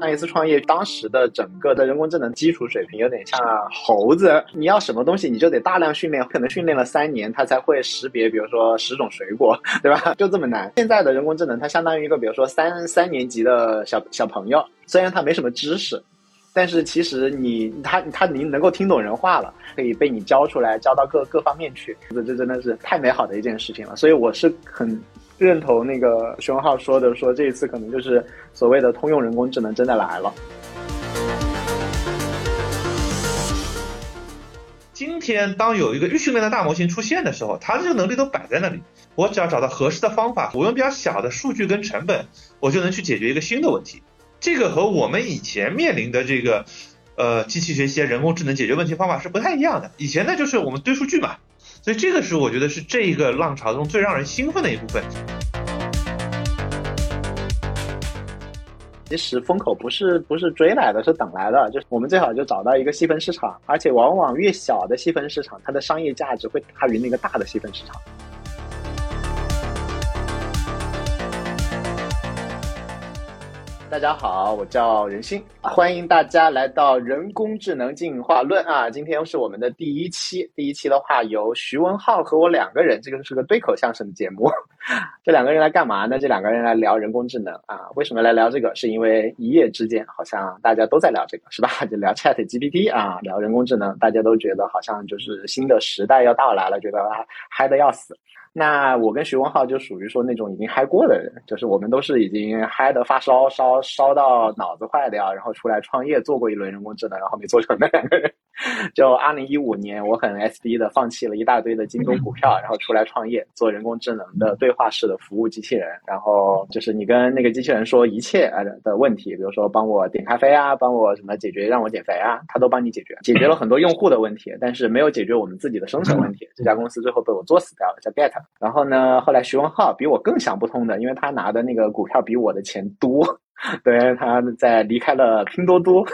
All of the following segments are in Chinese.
上一次创业，当时的整个的人工智能基础水平有点像猴子，你要什么东西你就得大量训练，可能训练了三年，它才会识别，比如说十种水果，对吧？就这么难。现在的人工智能，它相当于一个，比如说三三年级的小小朋友，虽然他没什么知识，但是其实你他他你能够听懂人话了，可以被你教出来，教到各各方面去，这这真的是太美好的一件事情了。所以我是很。认同那个徐文浩说的，说这一次可能就是所谓的通用人工智能真的来了。今天当有一个预训练的大模型出现的时候，它这个能力都摆在那里，我只要找到合适的方法，我用比较小的数据跟成本，我就能去解决一个新的问题。这个和我们以前面临的这个呃机器学习、人工智能解决问题方法是不太一样的。以前呢，就是我们堆数据嘛。所以这个是我觉得是这一个浪潮中最让人兴奋的一部分。其实风口不是不是追来的，是等来的。就是我们最好就找到一个细分市场，而且往往越小的细分市场，它的商业价值会大于那个大的细分市场。大家好，我叫任鑫，欢迎大家来到人工智能进化论啊！今天是我们的第一期，第一期的话由徐文浩和我两个人，这个是个对口相声的节目。这两个人来干嘛呢？这两个人来聊人工智能啊！为什么来聊这个？是因为一夜之间，好像大家都在聊这个，是吧？就聊 Chat GPT 啊，聊人工智能，大家都觉得好像就是新的时代要到来了，觉得嗨的要死。那我跟徐文浩就属于说那种已经嗨过的人，就是我们都是已经嗨的发烧烧烧到脑子坏掉，然后出来创业做过一轮人工智能，然后没做成的两个人。就二零一五年，我很 S D 的放弃了一大堆的京东股票，然后出来创业做人工智能的对话式的服务机器人。然后就是你跟那个机器人说一切的问题，比如说帮我点咖啡啊，帮我什么解决让我减肥啊，他都帮你解决，解决了很多用户的问题，但是没有解决我们自己的生存问题。这家公司最后被我做死掉了，叫 Get。然后呢，后来徐文浩比我更想不通的，因为他拿的那个股票比我的钱多。对，他在离开了拼多多，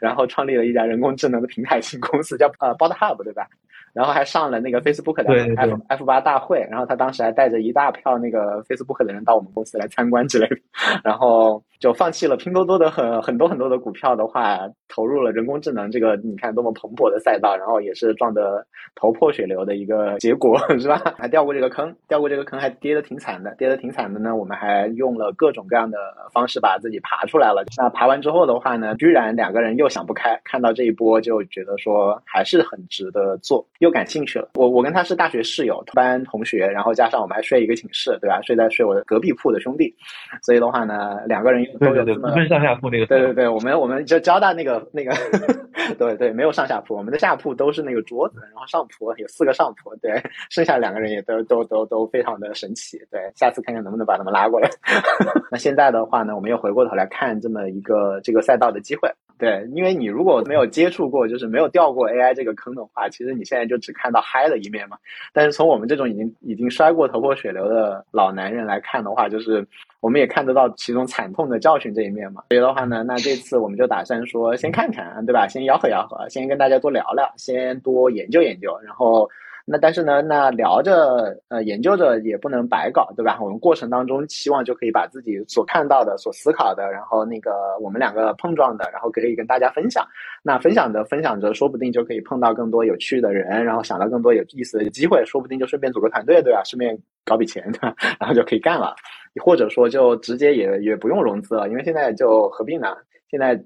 然后创立了一家人工智能的平台型公司，叫呃 Bot Hub，对吧？然后还上了那个 Facebook 的 F F 八大会，然后他当时还带着一大票那个 Facebook 的人到我们公司来参观之类的，然后就放弃了拼多多的很很多很多的股票的话，投入了人工智能这个你看多么蓬勃的赛道，然后也是撞得头破血流的一个结果，是吧？还掉过这个坑，掉过这个坑还跌得挺惨的，跌得挺惨的呢。我们还用了各种各样的方式把自己爬出来了。那爬完之后的话呢，居然两个人又想不开，看到这一波就觉得说还是很值得做。又感兴趣了。我我跟他是大学室友、班同学，然后加上我们还睡一个寝室，对吧？睡在睡我的隔壁铺的兄弟，所以的话呢，两个人都有分上下铺那个。对对对，我们我们就交大那个那个，对对，没有上下铺，我们的下铺都是那个桌子，然后上铺有四个上铺，对，剩下两个人也都都都都非常的神奇。对，下次看看能不能把他们拉过来。那现在的话呢，我们又回过头来看这么一个这个赛道的机会。对，因为你如果没有接触过，就是没有掉过 AI 这个坑的话，其实你现在就只看到嗨的一面嘛。但是从我们这种已经已经摔过头破血流的老男人来看的话，就是我们也看得到其中惨痛的教训这一面嘛。所以的话呢，那这次我们就打算说，先看看，对吧？先吆喝吆喝，先跟大家多聊聊，先多研究研究，然后。那但是呢，那聊着呃研究着也不能白搞，对吧？我们过程当中希望就可以把自己所看到的、所思考的，然后那个我们两个碰撞的，然后可以跟大家分享。那分享着分享着，说不定就可以碰到更多有趣的人，然后想到更多有意思的机会，说不定就顺便组个团队，对吧？顺便搞笔钱，对吧？然后就可以干了。或者说就直接也也不用融资了，因为现在就合并了，现在。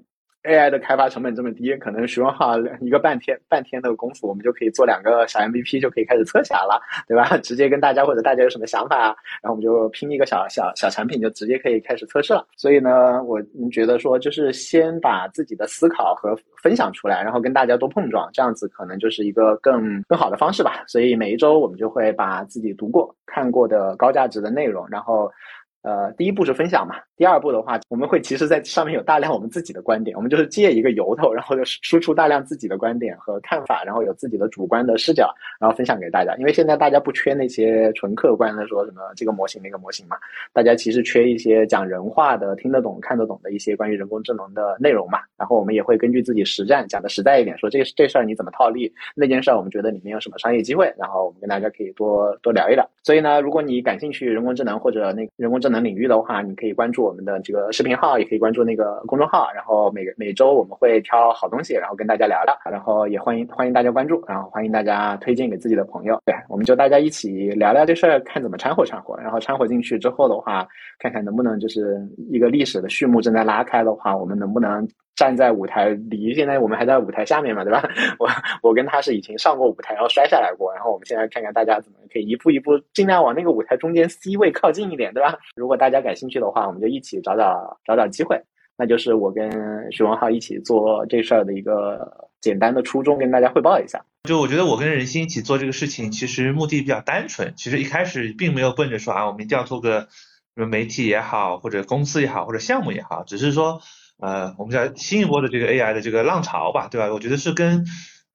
AI 的开发成本这么低，可能徐文浩一个半天半天的功夫，我们就可以做两个小 MVP，就可以开始测起来了，对吧？直接跟大家或者大家有什么想法啊，然后我们就拼一个小小小产品，就直接可以开始测试了。所以呢，我觉得说就是先把自己的思考和分享出来，然后跟大家多碰撞，这样子可能就是一个更更好的方式吧。所以每一周我们就会把自己读过、看过的高价值的内容，然后。呃，第一步是分享嘛，第二步的话，我们会其实在上面有大量我们自己的观点，我们就是借一个由头，然后就输出大量自己的观点和看法，然后有自己的主观的视角，然后分享给大家。因为现在大家不缺那些纯客观的说什么这个模型那个模型嘛，大家其实缺一些讲人话的、听得懂、看得懂的一些关于人工智能的内容嘛。然后我们也会根据自己实战讲的实在一点，说这这事儿你怎么套利，那件事儿我们觉得里面有什么商业机会，然后我们跟大家可以多多聊一聊。所以呢，如果你感兴趣人工智能或者那人工智能领域的话，你可以关注我们的这个视频号，也可以关注那个公众号。然后每个每周我们会挑好东西，然后跟大家聊聊。然后也欢迎欢迎大家关注，然后欢迎大家推荐给自己的朋友。对，我们就大家一起聊聊这事儿，看怎么掺和掺和。然后掺和进去之后的话，看看能不能就是一个历史的序幕正在拉开的话，我们能不能站在舞台离现在我们还在舞台下面嘛，对吧？我我跟他是以前上过舞台，然后摔下来过。然后我们现在看看大家怎么可以一步一步尽量往那个舞台中间 C 位靠近一点，对吧？如果大家感兴趣的话，我们就一起找找找找机会。那就是我跟徐文浩一起做这事儿的一个简单的初衷，跟大家汇报一下。就我觉得我跟任鑫一起做这个事情，其实目的比较单纯。其实一开始并没有奔着说啊，我们一定要做个什么媒体也好，或者公司也好，或者项目也好，只是说呃，我们叫新一波的这个 AI 的这个浪潮吧，对吧？我觉得是跟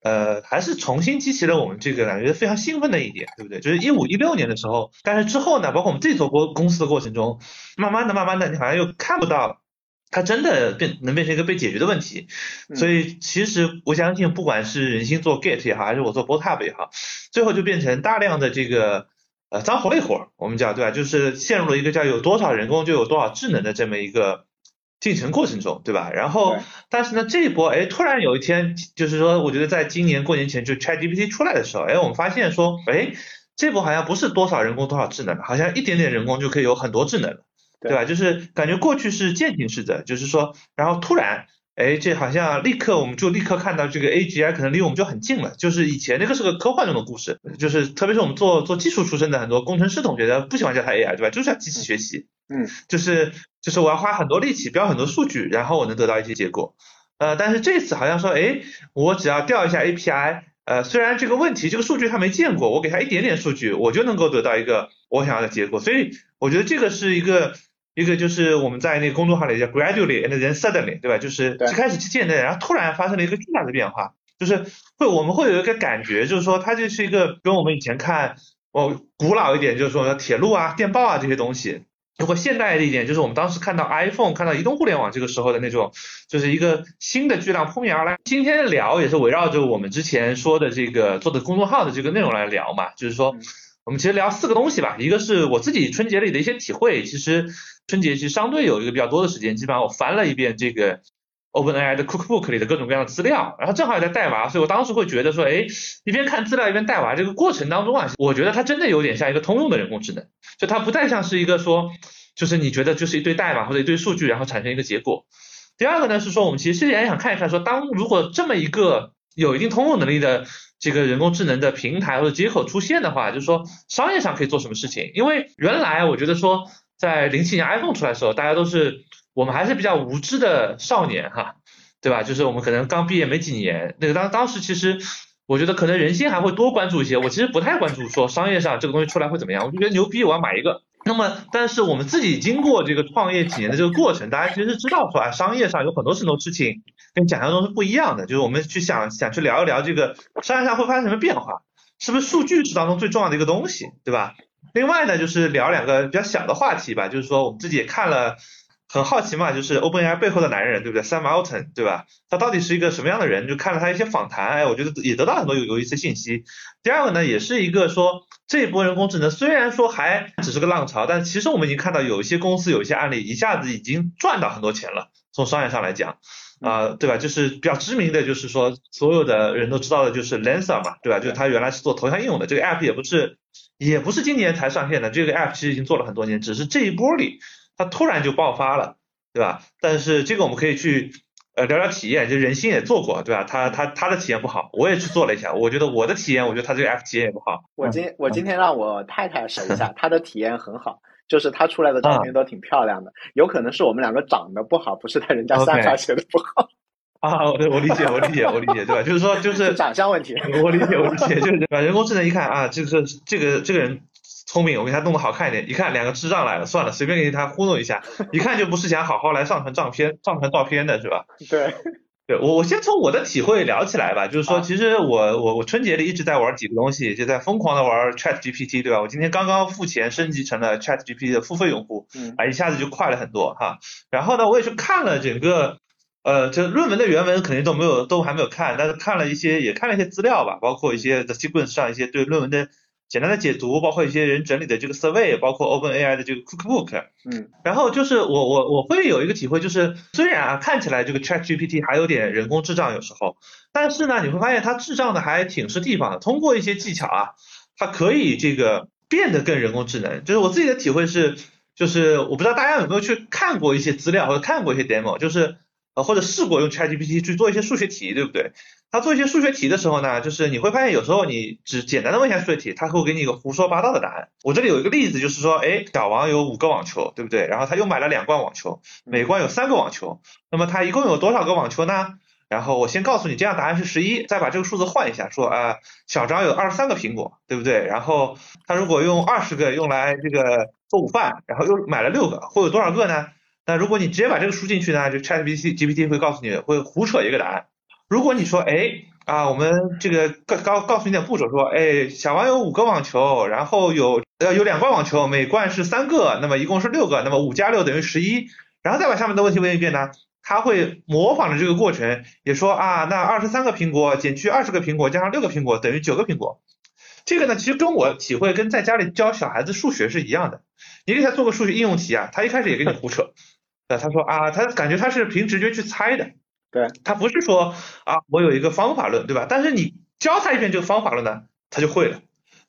呃，还是重新激起了我们这个感觉非常兴奋的一点，对不对？就是一五一六年的时候，但是之后呢，包括我们自己做过公司的过程中，慢慢的、慢慢的，你好像又看不到。它真的变能变成一个被解决的问题，所以其实我相信，不管是人心做 Gate 也好，还是我做 Botup 也好，最后就变成大量的这个呃脏活累活，我们讲对吧？就是陷入了一个叫有多少人工就有多少智能的这么一个进程过程中，对吧？然后但是呢，这一波哎，突然有一天，就是说，我觉得在今年过年前就 ChatGPT 出来的时候，哎，我们发现说，哎，这波好像不是多少人工多少智能，好像一点点人工就可以有很多智能了。对吧？就是感觉过去是渐进式的，就是说，然后突然，哎，这好像立刻我们就立刻看到这个 AGI 可能离我们就很近了。就是以前那个是个科幻中的故事，就是特别是我们做做技术出身的很多工程师同学，他不喜欢叫它 AI，对吧？就是要机器学习，嗯，就是就是我要花很多力气标很多数据，然后我能得到一些结果。呃，但是这次好像说，哎，我只要调一下 API，呃，虽然这个问题这个数据他没见过，我给他一点点数据，我就能够得到一个我想要的结果。所以我觉得这个是一个。一个就是我们在那个公众号里叫 gradually and then suddenly，对吧？就是最开始是渐渐的，然后突然发生了一个巨大的变化，就是会我们会有一个感觉，就是说它就是一个跟我们以前看哦古老一点，就是说铁路啊、电报啊这些东西，如果现代的一点，就是我们当时看到 iPhone、看到移动互联网这个时候的那种，就是一个新的巨浪扑面而来。今天的聊也是围绕着我们之前说的这个做的公众号的这个内容来聊嘛，就是说我们其实聊四个东西吧，一个是我自己春节里的一些体会，其实。春节其实相对有一个比较多的时间，基本上我翻了一遍这个 OpenAI 的 Cookbook 里的各种各样的资料，然后正好也在带娃，所以我当时会觉得说，哎，一边看资料一边带娃这个过程当中啊，我觉得它真的有点像一个通用的人工智能，就它不再像是一个说，就是你觉得就是一堆代码或者一堆数据然后产生一个结果。第二个呢是说，我们其实也想看一看说，当如果这么一个有一定通用能力的这个人工智能的平台或者接口出现的话，就是说商业上可以做什么事情？因为原来我觉得说。在零七年 iPhone 出来的时候，大家都是我们还是比较无知的少年哈，对吧？就是我们可能刚毕业没几年，那个当当时其实我觉得可能人心还会多关注一些，我其实不太关注说商业上这个东西出来会怎么样，我就觉得牛逼，我要买一个。那么但是我们自己经过这个创业几年的这个过程，大家其实是知道说啊，商业上有很多很多事情跟想象中是不一样的，就是我们去想想去聊一聊这个商业上会发生什么变化，是不是数据是当中最重要的一个东西，对吧？另外呢，就是聊两个比较小的话题吧，就是说我们自己也看了，很好奇嘛，就是 OpenAI 背后的男人，对不对？Sam Altman，对吧？他到底是一个什么样的人？就看了他一些访谈，哎，我觉得也得到很多有有一些信息。第二个呢，也是一个说这一波人工智能虽然说还只是个浪潮，但其实我们已经看到有一些公司有一些案例一下子已经赚到很多钱了，从商业上来讲，啊，对吧？就是比较知名的就是说所有的人都知道的就是 Lensa 嘛，对吧？就是他原来是做头像应用的，这个 App 也不是。也不是今年才上线的，这个 app 其实已经做了很多年，只是这一波里它突然就爆发了，对吧？但是这个我们可以去呃聊聊体验，就人心也做过，对吧？他他他的体验不好，我也去做了一下，我觉得我的体验，我觉得他这个 app 体验也不好。我今我今天让我太太试一下，她的体验很好，就是她出来的照片都挺漂亮的，有可能是我们两个长得不好，不是他人家散发写的不好。啊，我，我理解，我理解，我理解，对吧？就是说，就是长相问题。我理解，我理解，就是把人工智能一看啊，这个这个这个人聪明，我给他弄得好看一点。一看两个智障来了，算了，随便给他糊弄一下，一看就不是想好好来上传照片、上传照片的是吧？对。对我，我先从我的体会聊起来吧。就是说，啊其实我我我春节里一直在玩几个东西，就在疯狂的玩 Chat GPT，对吧？我今天刚刚付钱升级成了 Chat GPT 的付费用户，嗯啊，一下子就快了很多哈。然后呢，我也去看了整个，呃，这论文的原文肯定都没有，都还没有看，但是看了一些，也看了一些资料吧，包括一些 The Sequence 上一些对论文的简单的解读，包括一些人整理的这个 survey，包括 OpenAI 的这个 Cookbook。嗯然后就是我我我会有一个体会，就是虽然啊看起来这个 Chat GPT 还有点人工智障有时候，但是呢你会发现它智障的还挺是地方的，通过一些技巧啊，它可以这个变得更人工智能。就是我自己的体会是，就是我不知道大家有没有去看过一些资料或者看过一些 demo，就是呃或者试过用 Chat GPT 去做一些数学题，对不对？他做一些数学题的时候呢，就是你会发现有时候你只简单的问一下数学题，他会给你一个胡说八道的答案。我这里有一个例子，就是说，哎，小王有五个网球，对不对？然后他又买了两罐网球，每罐有三个网球，那么他一共有多少个网球呢？然后我先告诉你，这样答案是十一，再把这个数字换一下，说啊、小张有二十三个苹果，对不对？然后他如果用二十个用来这个做午饭，然后又买了六个，会有多少个呢？那如果你直接把这个输进去呢，就 ChatGPT GPT 会告诉你，会胡扯一个答案。如果你说，哎啊，我们这个告告告诉你点步骤，说，哎，小王有五个网球，然后有呃有两罐网球，每罐是三个，那么一共是六个，那么五加六等于十一，然后再把下面的问题问一遍呢，他会模仿着这个过程，也说啊，那二十三个苹果减去二十个苹果加上六个苹果等于九个苹果。这个呢，其实跟我体会跟在家里教小孩子数学是一样的。你给他做个数学应用题啊，他一开始也给你胡扯，呃，他说啊，他感觉他是凭直觉去猜的，对，他不是说啊，我有一个方法论，对吧？但是你教他一遍这个方法论呢，他就会了。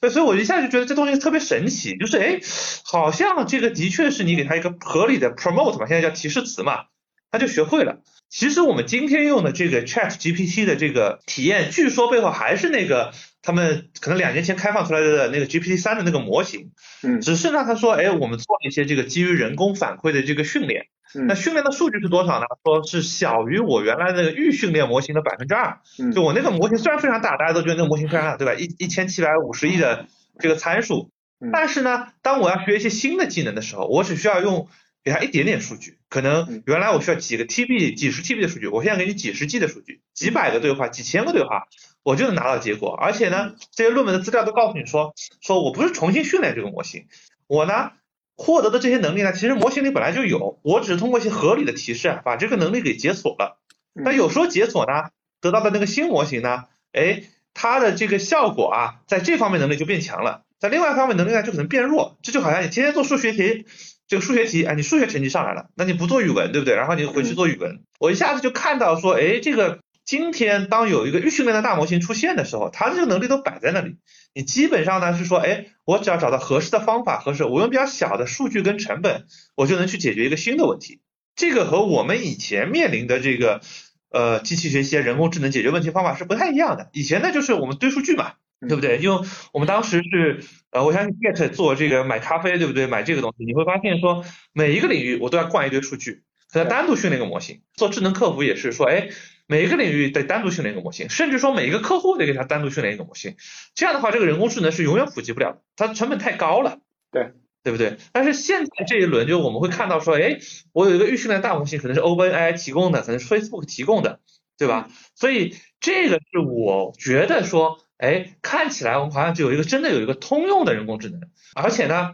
对，所以我一下就觉得这东西特别神奇，就是哎，好像这个的确是你给他一个合理的 promote 嘛，现在叫提示词嘛，他就学会了。其实我们今天用的这个 Chat GPT 的这个体验，据说背后还是那个他们可能两年前开放出来的那个 GPT 三的那个模型，嗯只是呢，他说，哎，我们做了一些这个基于人工反馈的这个训练，嗯那训练的数据是多少呢？说是小于我原来那个预训练模型的百分之二。嗯就我那个模型虽然非常大，大家都觉得那个模型非常大，对吧？一一千七百五十亿的这个参数嗯，但是呢，当我要学一些新的技能的时候，我只需要用给它一点点数据，可能嗯原来我需要几个 TB、几十 TB 的数据，我现在给你几十 G 的数据，几百个对话、几千个对话，我就能拿到结果。而且呢，这些论文的资料都告诉你说，说我不是重新训练这个模型，我呢获得的这些能力呢，其实模型里本来就有，我只是通过一些合理的提示啊，把这个能力给解锁了。嗯那有时候解锁呢，得到的那个新模型呢，哎，它的这个效果啊，在这方面能力就变强了，在另外一方面能力呢就可能变弱。这就好像你天天做数学题，这个数学题，哎，你数学成绩上来了，那你不做语文，对不对？然后你回去做语文，我一下子就看到说，哎，这个今天当有一个预训练的大模型出现的时候，它这个能力都摆在那里。你基本上呢是说，哎，我只要找到合适的方法，合适，我用比较小的数据跟成本，我就能去解决一个新的问题。这个和我们以前面临的这个呃机器学习、人工智能解决问题方法是不太一样的。以前呢就是我们堆数据嘛，对不对？因为我们当时是呃，我相信 Get 做这个买咖啡，对不对？买这个东西，你会发现说每一个领域我都要灌一堆数据，可能单独训练一个模型。做智能客服也是说，哎，每一个领域得单独训练一个模型，甚至说每一个客户得给他单独训练一个模型。这样的话，这个人工智能是永远普及不了的，它成本太高了。对。对不对？但是现在这一轮，就我们会看到说，哎，我有一个预训练大模型，可能是 OpenAI 提供的，可能是 Facebook 提供的，对吧？所以这个是我觉得说，哎，看起来我们好像就有一个真的有一个通用的人工智能，而且呢，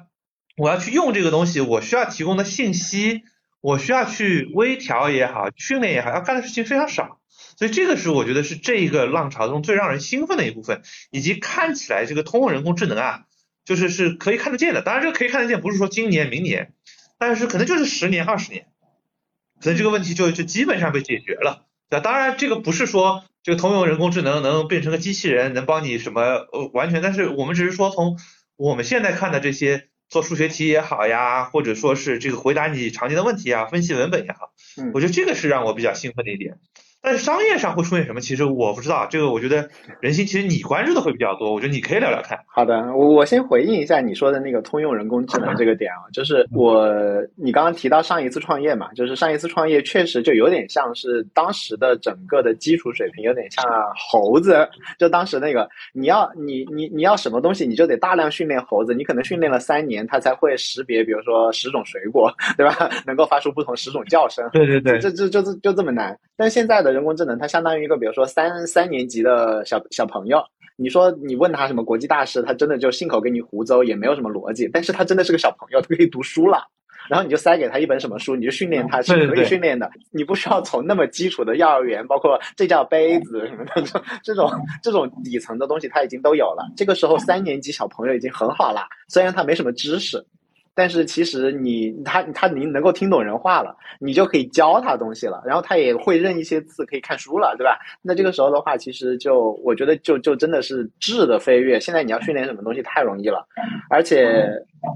我要去用这个东西，我需要提供的信息，我需要去微调也好，训练也好，要干的事情非常少。所以这个是我觉得是这一个浪潮中最让人兴奋的一部分，以及看起来这个通用人工智能啊，就是是可以看得见的。当然，这个可以看得见，不是说今年、明年，但是可能就是十年、二十年，可能这个问题就就基本上被解决了。对吧，当然这个不是说这个通用人工智能能变成个机器人，能帮你什么呃完全，但是我们只是说从我们现在看的这些做数学题也好呀，或者说是这个回答你常见的问题啊，分析文本也好，嗯我觉得这个是让我比较兴奋的一点。但是商业上会出现什么？其实我不知道，这个我觉得人心其实你关注的会比较多，我觉得你可以聊聊看。好的，我我先回应一下你说的那个通用人工智能这个点啊，就是我你刚刚提到上一次创业嘛，就是上一次创业确实就有点像是当时的整个的基础水平有点像猴子，就当时那个你要你你你要什么东西，你就得大量训练猴子，你可能训练了三年，它才会识别，比如说十种水果，对吧？能够发出不同十种叫声。对对对，这这就就这么难。但现在的人工智能，它相当于一个，比如说三三年级的小小朋友，你说你问他什么国际大事，他真的就信口给你胡诌，也没有什么逻辑。但是他真的是个小朋友，他可以读书了。然后你就塞给他一本什么书，你就训练他是可以训练的。你不需要从那么基础的幼儿园，包括这叫杯子什么的这种这种底层的东西，他已经都有了。这个时候三年级小朋友已经很好了，虽然他没什么知识。但是其实你他他您能够听懂人话了，你就可以教他东西了，然后他也会认一些字，可以看书了，对吧？那这个时候的话，其实就我觉得就就真的是质的飞跃。现在你要训练什么东西太容易了，而且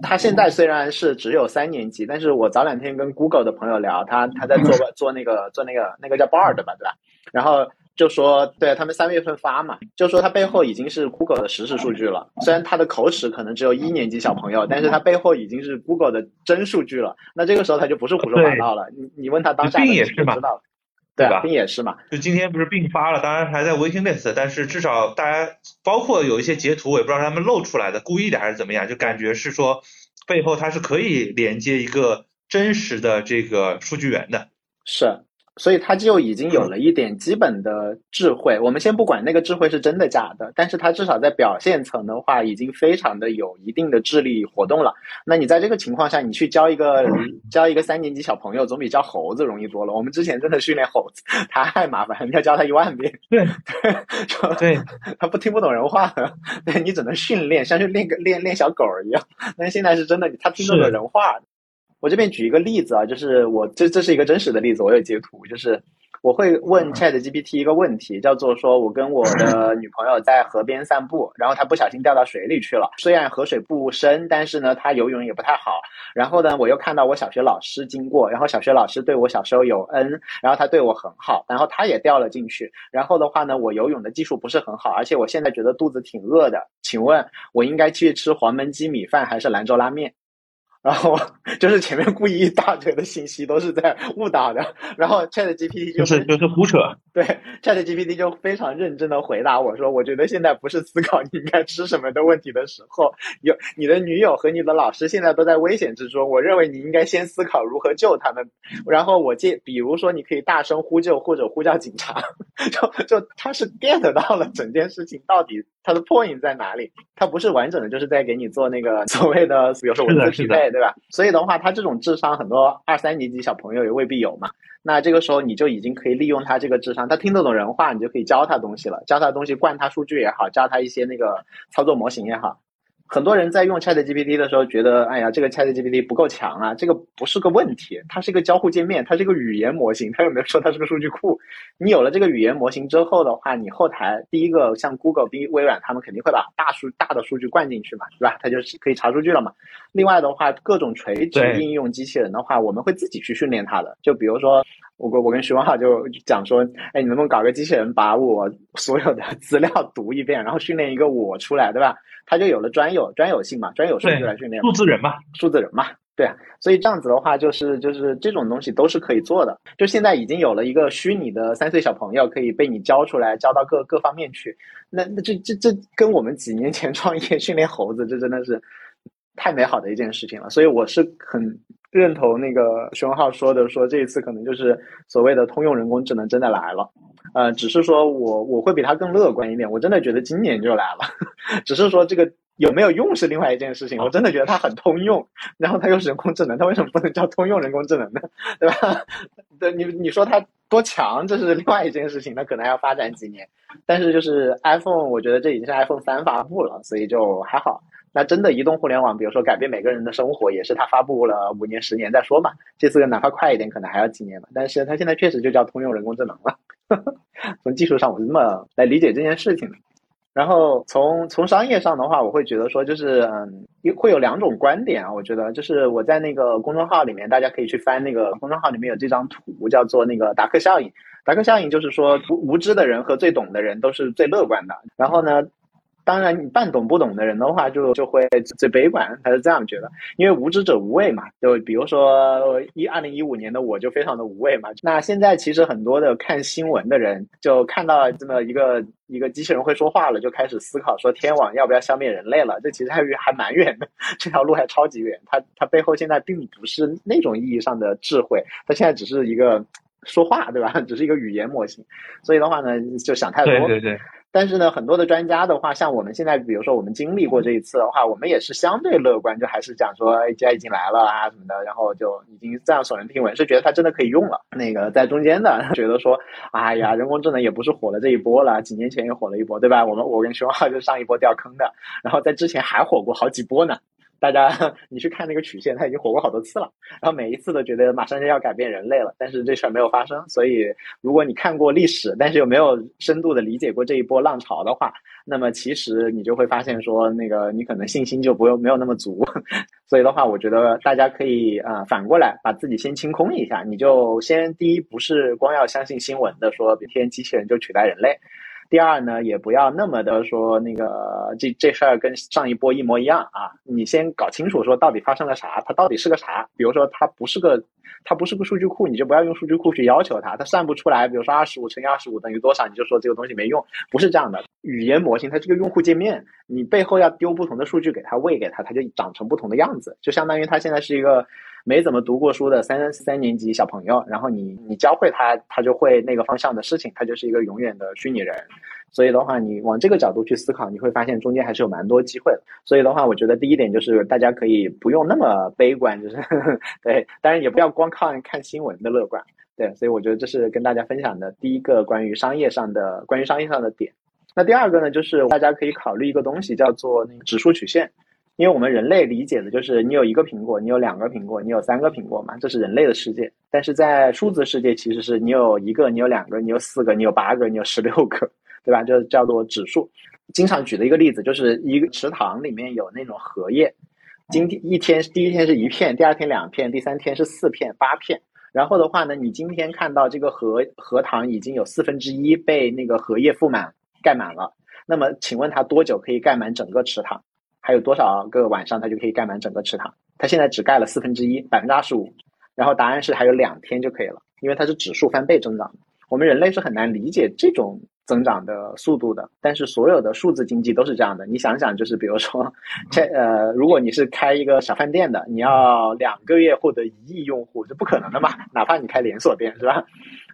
他现在虽然是只有三年级，但是我早两天跟 Google 的朋友聊，他他在做 做那个做那个那个叫 Bard 吧，对吧？然后。就说对他们三月份发嘛，就说它背后已经是 Google 的实时数据了。虽然它的口齿可能只有一年级小朋友，但是它背后已经是 Google 的真数据了。那这个时候他就不是胡说八道了。你你问他当下病也是嘛？对吧？病也是嘛？就今天不是病发了，当然还在 waiting list，但是至少大家包括有一些截图，我也不知道他们露出来的故意的还是怎么样，就感觉是说背后它是可以连接一个真实的这个数据源的。是。所以他就已经有了一点基本的智慧。我们先不管那个智慧是真的假的，但是他至少在表现层的话，已经非常的有一定的智力活动了。那你在这个情况下，你去教一个教一个三年级小朋友，总比教猴子容易多了。我们之前真的训练猴子太麻烦，你要教他一万遍。对对，对，他不听不懂人话的，对你只能训练，像是练个练练小狗一样。但现在是真的，他听懂了人话。我这边举一个例子啊，就是我这这是一个真实的例子，我有截图，就是我会问 Chat GPT 一个问题，叫做说我跟我的 女朋友在河边散步，然后她不小心掉到水里去了，虽然河水不深，但是呢她游泳也不太好，然后呢我又看到我小学老师经过，然后小学老师对我小时候有恩，然后他对我很好，然后他也掉了进去，然后的话呢我游泳的技术不是很好，而且我现在觉得肚子挺饿的，请问我应该去吃黄焖鸡米饭还是兰州拉面？然后就是前面故意一大堆的信息都是在误导的，然后 Chat GPT 就是就是胡扯。对，Chat GPT 就非常认真的回答我说：“我觉得现在不是思考你应该吃什么的问题的时候，有你的女友和你的老师现在都在危险之中，我认为你应该先思考如何救他们。然后我建，比如说你可以大声呼救或者呼叫警察，就就他是 get 到了整件事情到底他的 point 在哪里，他不是完整的就是在给你做那个所谓的比如说文字匹配。”对吧？所以的话，他这种智商，很多二三年级小朋友也未必有嘛。那这个时候，你就已经可以利用他这个智商，他听得懂人话，你就可以教他东西了，教他东西，灌他数据也好，教他一些那个操作模型也好。很多人在用 Chat GPT 的时候，觉得哎呀，这个 Chat GPT 不够强啊，这个不是个问题，它是一个交互界面，它是一个语言模型，它又没有说它是个数据库？你有了这个语言模型之后的话，你后台第一个像 Google、B、微软，他们肯定会把大数大的数据灌进去嘛，对吧？它就是可以查数据了嘛。另外的话，各种垂直应用机器人的话，我们会自己去训练它的，就比如说。我我跟徐文浩就讲说，哎，你能不能搞个机器人把我所有的资料读一遍，然后训练一个我出来，对吧？他就有了专有专有性嘛，专有数据来训练。数字人嘛，数字人嘛，对啊。所以这样子的话，就是就是这种东西都是可以做的。就现在已经有了一个虚拟的三岁小朋友可以被你教出来，教到各各方面去。那那这这这跟我们几年前创业训练猴子，这真的是太美好的一件事情了。所以我是很。认同那个熊浩说的，说这一次可能就是所谓的通用人工智能真的来了，呃，只是说我我会比他更乐观一点，我真的觉得今年就来了，只是说这个有没有用是另外一件事情，我真的觉得它很通用，然后它又是人工智能，它为什么不能叫通用人工智能呢？对吧？对，你你说它多强，这是另外一件事情，那可能要发展几年，但是就是 iPhone，我觉得这已经是 iPhone 三发布了，所以就还好。那真的移动互联网，比如说改变每个人的生活，也是它发布了五年、十年再说嘛。这次哪怕快一点，可能还要几年嘛。但是它现在确实就叫通用人工智能了。从技术上，我是这么来理解这件事情的。然后从从商业上的话，我会觉得说，就是嗯，会有两种观点啊。我觉得就是我在那个公众号里面，大家可以去翻那个公众号里面有这张图，叫做那个达克效应。达克效应就是说，无知的人和最懂的人都是最乐观的。然后呢？当然，你半懂不懂的人的话，就就会最悲观，他是这样觉得，因为无知者无畏嘛。就比如说一二零一五年的我就非常的无畏嘛。那现在其实很多的看新闻的人，就看到这么一个一个机器人会说话了，就开始思考说天网要不要消灭人类了。这其实还还蛮远的，这条路还超级远。它它背后现在并不是那种意义上的智慧，它现在只是一个说话，对吧？只是一个语言模型。所以的话呢，就想太多。对对对。但是呢，很多的专家的话，像我们现在，比如说我们经历过这一次的话，我们也是相对乐观，就还是讲说 AI 已经来了啊什么的，然后就已经这样耸人听闻，是觉得它真的可以用了。那个在中间的 觉得说，哎呀，人工智能也不是火了这一波了，几年前也火了一波，对吧？我们我跟熊浩就上一波掉坑的，然后在之前还火过好几波呢。大家，你去看那个曲线，它已经火过好多次了。然后每一次都觉得马上就要改变人类了，但是这事儿没有发生。所以，如果你看过历史，但是又没有深度的理解过这一波浪潮的话，那么其实你就会发现说，那个你可能信心就不用没有那么足。所以的话，我觉得大家可以啊反过来把自己先清空一下，你就先第一不是光要相信新闻的说明天机器人就取代人类。第二呢，也不要那么的说那个这这事儿跟上一波一模一样啊！你先搞清楚说到底发生了啥，它到底是个啥？比如说它不是个它不是个数据库，你就不要用数据库去要求它，它算不出来。比如说二十五乘以二十五等于多少，你就说这个东西没用，不是这样的。语言模型它是个用户界面，你背后要丢不同的数据给它喂给它，它就长成不同的样子，就相当于它现在是一个。没怎么读过书的三三年级小朋友，然后你你教会他，他就会那个方向的事情，他就是一个永远的虚拟人。所以的话，你往这个角度去思考，你会发现中间还是有蛮多机会。所以的话，我觉得第一点就是大家可以不用那么悲观，就是 对，当然也不要光看看新闻的乐观。对，所以我觉得这是跟大家分享的第一个关于商业上的关于商业上的点。那第二个呢，就是大家可以考虑一个东西，叫做那个指数曲线。因为我们人类理解的就是你有一个苹果，你有两个苹果，你有三个苹果嘛，这是人类的世界。但是在数字世界，其实是你有一个，你有两个，你有四个，你有八个，你有十六个，对吧？就叫做指数。经常举的一个例子就是一个池塘里面有那种荷叶，今天一天第一天是一片，第二天两片，第三天是四片、八片。然后的话呢，你今天看到这个荷荷塘已经有四分之一被那个荷叶覆满盖满了，那么请问它多久可以盖满整个池塘？还有多少个晚上它就可以盖满整个池塘？它现在只盖了四分之一，百分之二十五。然后答案是还有两天就可以了，因为它是指数翻倍增长。我们人类是很难理解这种增长的速度的，但是所有的数字经济都是这样的。你想想，就是比如说，这呃，如果你是开一个小饭店的，你要两个月获得一亿用户，这不可能的嘛？哪怕你开连锁店，是吧？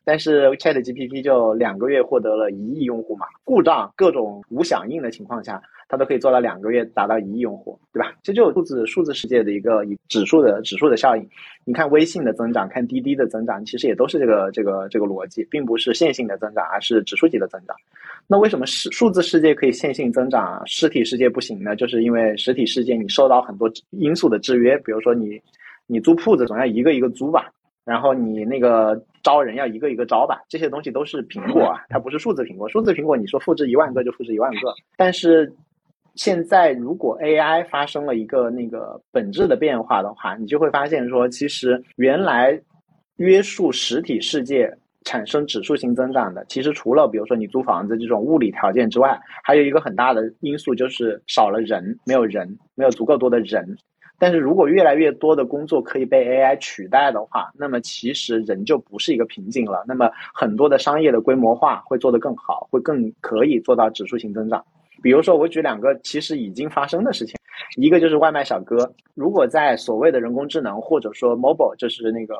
但是 Chat GPT 就两个月获得了一亿用户嘛？故障各种无响应的情况下。它都可以做到两个月达到一亿用户，对吧？这就数字数字世界的一个以指数的指数的效应。你看微信的增长，看滴滴的增长，其实也都是这个这个这个逻辑，并不是线性的增长，而是指数级的增长。那为什么是数字世界可以线性增长，实体世界不行呢？就是因为实体世界你受到很多因素的制约，比如说你你租铺子总要一个一个租吧，然后你那个招人要一个一个招吧，这些东西都是苹果啊，它不是数字苹果。数字苹果你说复制一万个就复制一万个，但是。现在，如果 AI 发生了一个那个本质的变化的话，你就会发现说，其实原来约束实体世界产生指数型增长的，其实除了比如说你租房子这种物理条件之外，还有一个很大的因素就是少了人，没有人，没有足够多的人。但是如果越来越多的工作可以被 AI 取代的话，那么其实人就不是一个瓶颈了。那么很多的商业的规模化会做得更好，会更可以做到指数型增长。比如说，我举两个其实已经发生的事情，一个就是外卖小哥，如果在所谓的人工智能或者说 mobile，就是那个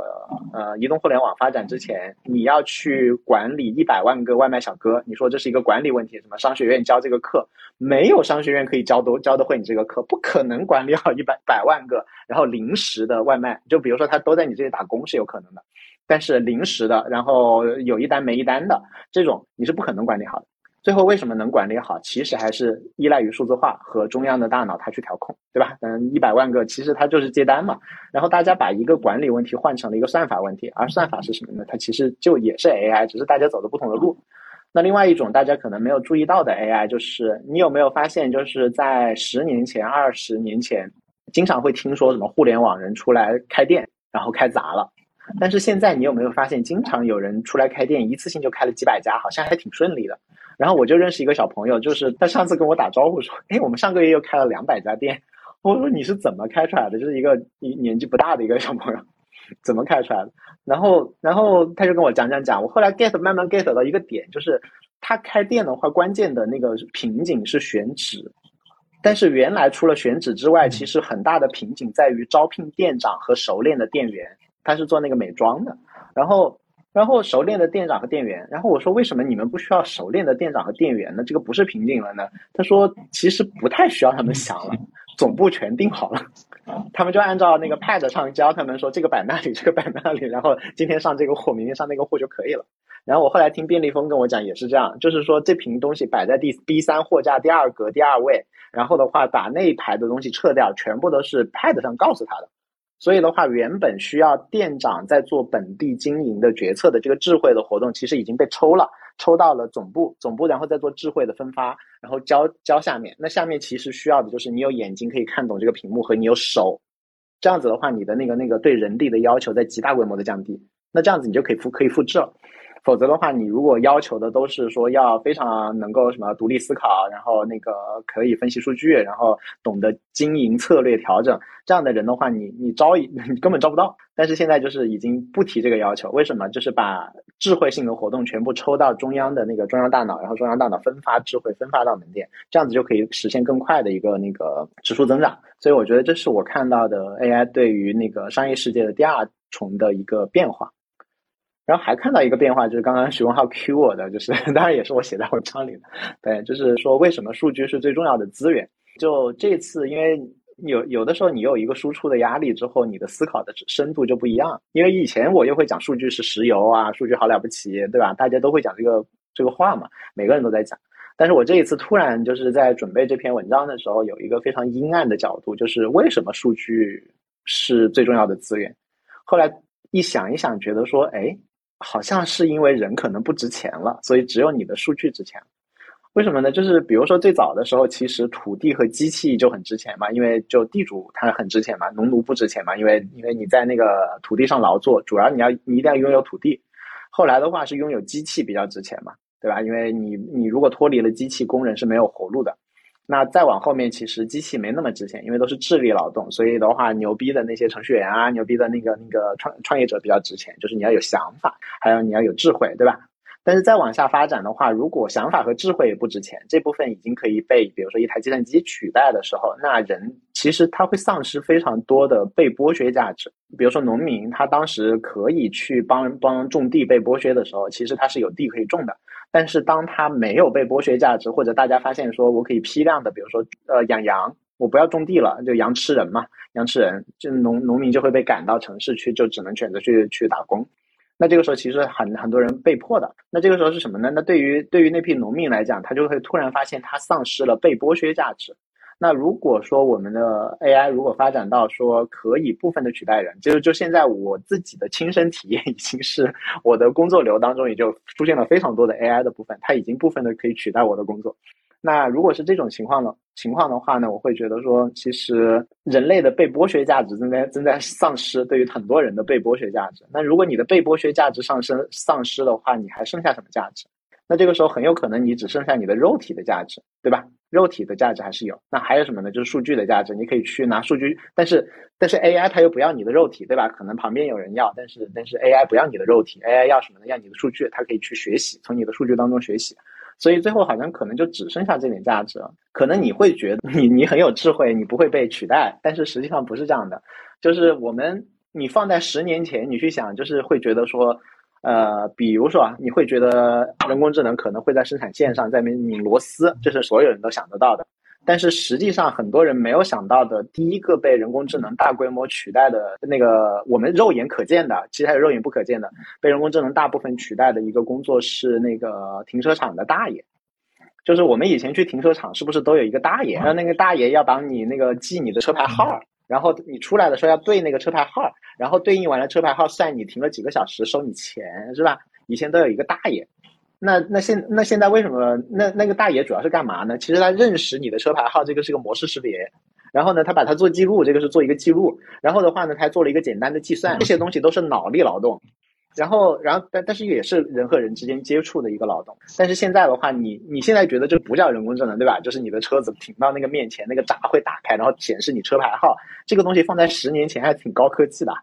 呃移动互联网发展之前，你要去管理一百万个外卖小哥，你说这是一个管理问题？什么商学院教这个课，没有商学院可以教都教得会你这个课，不可能管理好一百百万个，然后临时的外卖，就比如说他都在你这里打工是有可能的，但是临时的，然后有一单没一单的这种，你是不可能管理好的。最后为什么能管理好？其实还是依赖于数字化和中央的大脑它去调控，对吧？嗯，一百万个其实它就是接单嘛。然后大家把一个管理问题换成了一个算法问题，而算法是什么呢？它其实就也是 AI，只是大家走的不同的路。那另外一种大家可能没有注意到的 AI，就是你有没有发现，就是在十年前、二十年前，经常会听说什么互联网人出来开店，然后开砸了。但是现在你有没有发现，经常有人出来开店，一次性就开了几百家，好像还挺顺利的。然后我就认识一个小朋友，就是他上次跟我打招呼说：“哎，我们上个月又开了两百家店。”我说：“你是怎么开出来的？”就是一个年纪不大的一个小朋友，怎么开出来的？然后，然后他就跟我讲讲讲。我后来 get 慢慢 get 到一个点，就是他开店的话，关键的那个瓶颈是选址。但是原来除了选址之外，其实很大的瓶颈在于招聘店长和熟练的店员。他是做那个美妆的，然后，然后熟练的店长和店员，然后我说为什么你们不需要熟练的店长和店员呢？这个不是瓶颈了呢？他说其实不太需要他们想了，总部全定好了，他们就按照那个 pad 上教他们说这个摆那里，这个摆那里，然后今天上这个货，明天上那个货就可以了。然后我后来听便利蜂跟我讲也是这样，就是说这瓶东西摆在第 B 三货架第二格第二位，然后的话把那一排的东西撤掉，全部都是 pad 上告诉他的。所以的话，原本需要店长在做本地经营的决策的这个智慧的活动，其实已经被抽了，抽到了总部，总部然后再做智慧的分发，然后交交下面。那下面其实需要的就是你有眼睛可以看懂这个屏幕和你有手，这样子的话，你的那个那个对人力的要求在极大规模的降低。那这样子你就可以复可以复制了。否则的话，你如果要求的都是说要非常能够什么独立思考，然后那个可以分析数据，然后懂得经营策略调整这样的人的话，你你招 你根本招不到。但是现在就是已经不提这个要求，为什么？就是把智慧性的活动全部抽到中央的那个中央大脑，然后中央大脑分发智慧分发到门店，这样子就可以实现更快的一个那个指数增长。所以我觉得这是我看到的 AI 对于那个商业世界的第二重的一个变化。然后还看到一个变化，就是刚刚徐文浩 Q 我的，就是当然也是我写在文章里的，对，就是说为什么数据是最重要的资源？就这次，因为有有的时候你有一个输出的压力之后，你的思考的深度就不一样。因为以前我又会讲数据是石油啊，数据好了不起，对吧？大家都会讲这个这个话嘛，每个人都在讲。但是我这一次突然就是在准备这篇文章的时候，有一个非常阴暗的角度，就是为什么数据是最重要的资源？后来一想一想，觉得说，哎。好像是因为人可能不值钱了，所以只有你的数据值钱。为什么呢？就是比如说最早的时候，其实土地和机器就很值钱嘛，因为就地主他很值钱嘛，农奴不值钱嘛，因为因为你在那个土地上劳作，主要你要你一定要拥有土地。后来的话是拥有机器比较值钱嘛，对吧？因为你你如果脱离了机器，工人是没有活路的。那再往后面，其实机器没那么值钱，因为都是智力劳动，所以的话，牛逼的那些程序员啊，牛逼的那个那个创创业者比较值钱，就是你要有想法，还有你要有智慧，对吧？但是再往下发展的话，如果想法和智慧也不值钱，这部分已经可以被比如说一台计算机取代的时候，那人其实他会丧失非常多的被剥削价值。比如说农民，他当时可以去帮帮种地被剥削的时候，其实他是有地可以种的。但是当他没有被剥削价值，或者大家发现说我可以批量的，比如说呃养羊，我不要种地了，就羊吃人嘛，羊吃人，就农农民就会被赶到城市去，就只能选择去去打工。那这个时候其实很很多人被迫的。那这个时候是什么呢？那对于对于那批农民来讲，他就会突然发现他丧失了被剥削价值。那如果说我们的 AI 如果发展到说可以部分的取代人，就是就现在我自己的亲身体验已经是我的工作流当中也就出现了非常多的 AI 的部分，它已经部分的可以取代我的工作。那如果是这种情况呢？情况的话呢，我会觉得说，其实人类的被剥削价值正在正在丧失，对于很多人的被剥削价值。那如果你的被剥削价值上升丧失的话，你还剩下什么价值？那这个时候很有可能你只剩下你的肉体的价值，对吧？肉体的价值还是有。那还有什么呢？就是数据的价值，你可以去拿数据，但是但是 AI 它又不要你的肉体，对吧？可能旁边有人要，但是但是 AI 不要你的肉体，AI 要什么呢？要你的数据，它可以去学习，从你的数据当中学习。所以最后好像可能就只剩下这点价值了。可能你会觉得你你很有智慧，你不会被取代，但是实际上不是这样的。就是我们你放在十年前，你去想，就是会觉得说。呃，比如说啊，你会觉得人工智能可能会在生产线上在那拧螺丝，这是所有人都想得到的。但是实际上，很多人没有想到的，第一个被人工智能大规模取代的那个，我们肉眼可见的，其实还有肉眼不可见的，被人工智能大部分取代的一个工作是那个停车场的大爷。就是我们以前去停车场，是不是都有一个大爷？然后那个大爷要帮你那个记你的车牌号。然后你出来的时候要对那个车牌号，然后对应完了车牌号算你停了几个小时，收你钱是吧？以前都有一个大爷，那那现那现在为什么那那个大爷主要是干嘛呢？其实他认识你的车牌号，这个是个模式识别，然后呢，他把它做记录，这个是做一个记录，然后的话呢，他做了一个简单的计算，这些东西都是脑力劳动。然后，然后，但但是也是人和人之间接触的一个劳动。但是现在的话，你你现在觉得这不叫人工智能，对吧？就是你的车子停到那个面前，那个闸会打开，然后显示你车牌号。这个东西放在十年前还挺高科技的。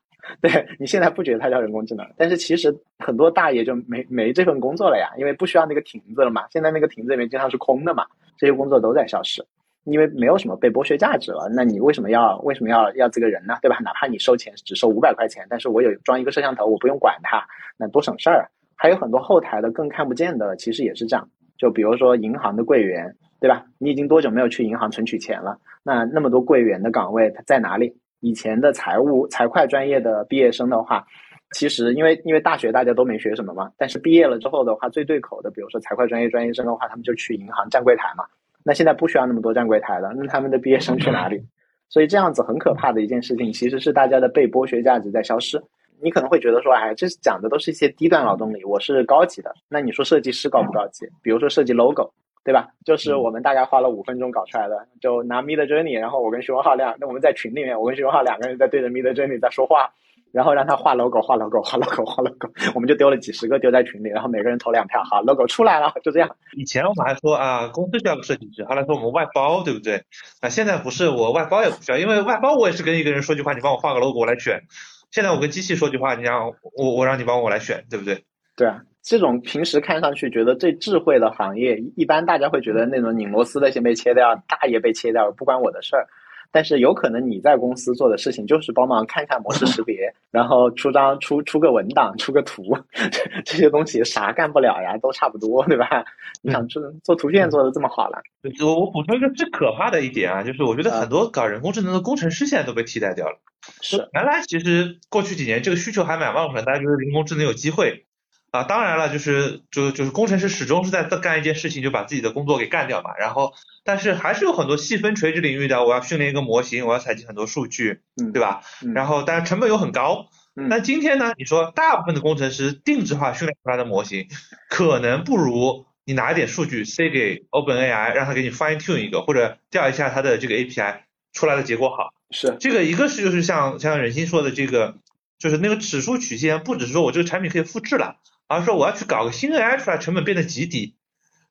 对你现在不觉得它叫人工智能？但是其实很多大爷就没没这份工作了呀，因为不需要那个亭子了嘛。现在那个亭子里面经常是空的嘛，这些工作都在消失。因为没有什么被剥削价值了，那你为什么要为什么要要这个人呢？对吧？哪怕你收钱只收五百块钱，但是我有装一个摄像头，我不用管他，那多省事儿。还有很多后台的更看不见的，其实也是这样。就比如说银行的柜员，对吧？你已经多久没有去银行存取钱了？那那么多柜员的岗位，他在哪里？以前的财务财会专业的毕业生的话，其实因为因为大学大家都没学什么嘛，但是毕业了之后的话，最对口的，比如说财会专业专业生的话，他们就去银行站柜台嘛。那现在不需要那么多站柜台了，那他们的毕业生去哪里？所以这样子很可怕的一件事情，其实是大家的被剥削价值在消失。你可能会觉得说，哎，这讲的都是一些低端劳动力，我是高级的。那你说设计师高不高级？比如说设计 logo，对吧？就是我们大概花了五分钟搞出来的，就拿 Mid Journey，然后我跟徐文浩亮，那我们在群里面，我跟徐文浩两个人在对着 Mid Journey 在说话。然后让他画 logo，画 logo，画 logo，画 logo，我们就丢了几十个丢在群里，然后每个人投两票，好，logo 出来了，就这样。以前我们还说啊，公司需要个设计师，后来说我们外包，对不对？啊，现在不是我外包也不需要，因为外包我也是跟一个人说句话，你帮我画个 logo，我来选。现在我跟机器说句话，你让我我让你帮我来选，对不对？对啊，这种平时看上去觉得最智慧的行业，一般大家会觉得那种拧螺丝的先被切掉，大爷被切掉，不关我的事儿。但是有可能你在公司做的事情就是帮忙看看模式识别，然后出张出出个文档，出个图，这些东西啥干不了呀，都差不多，对吧？你想做做图片做的这么好了，我我补充一个最可怕的一点啊，就是我觉得很多搞人工智能的工程师现在都被替代掉了。是，原来其实过去几年这个需求还蛮旺盛，大家觉得人工智能有机会。啊，当然了，就是就就是工程师始终是在干一件事情，就把自己的工作给干掉嘛。然后，但是还是有很多细分垂直领域的，我要训练一个模型，我要采集很多数据，嗯，对吧？然后，但是成本又很高。那今天呢？你说大部分的工程师定制化训练出来的模型，可能不如你拿一点数据塞给 OpenAI，让他给你 fine tune 一个，或者调一下它的这个 API 出来的结果好。是这个，一个是就是像像任鑫说的这个，就是那个指数曲线，不只是说我这个产品可以复制了。而是说我要去搞个新 AI 出来，成本变得极低。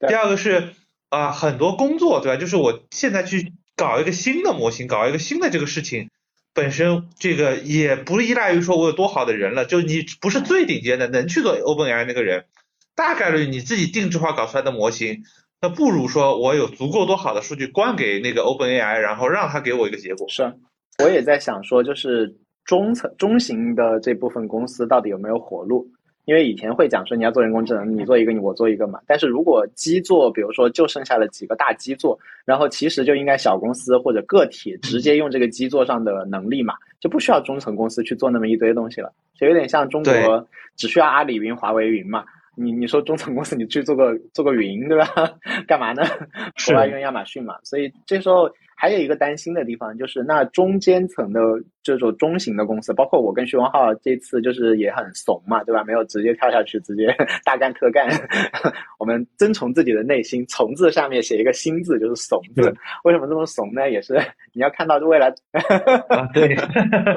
第二个是啊，很多工作对吧？就是我现在去搞一个新的模型，搞一个新的这个事情，本身这个也不依赖于说我有多好的人了。就你不是最顶尖的，能去做 OpenAI 那个人，大概率你自己定制化搞出来的模型，那不如说我有足够多好的数据灌给那个 OpenAI，然后让他给我一个结果。是，我也在想说，就是中层、中型的这部分公司到底有没有活路？因为以前会讲说你要做人工智能，你做一个，我做一个嘛。但是如果基座，比如说就剩下了几个大基座，然后其实就应该小公司或者个体直接用这个基座上的能力嘛，就不需要中层公司去做那么一堆东西了，就有点像中国只需要阿里云、华为云嘛。你你说中层公司你去做个做个云对吧？干嘛呢？国外用亚马逊嘛。所以这时候。还有一个担心的地方，就是那中间层的这种中型的公司，包括我跟徐文浩这次就是也很怂嘛，对吧？没有直接跳下去，直接 大干特干。我们遵从自己的内心，从字上面写一个心字，就是怂字。为什么这么怂呢？也是你要看到未来，对，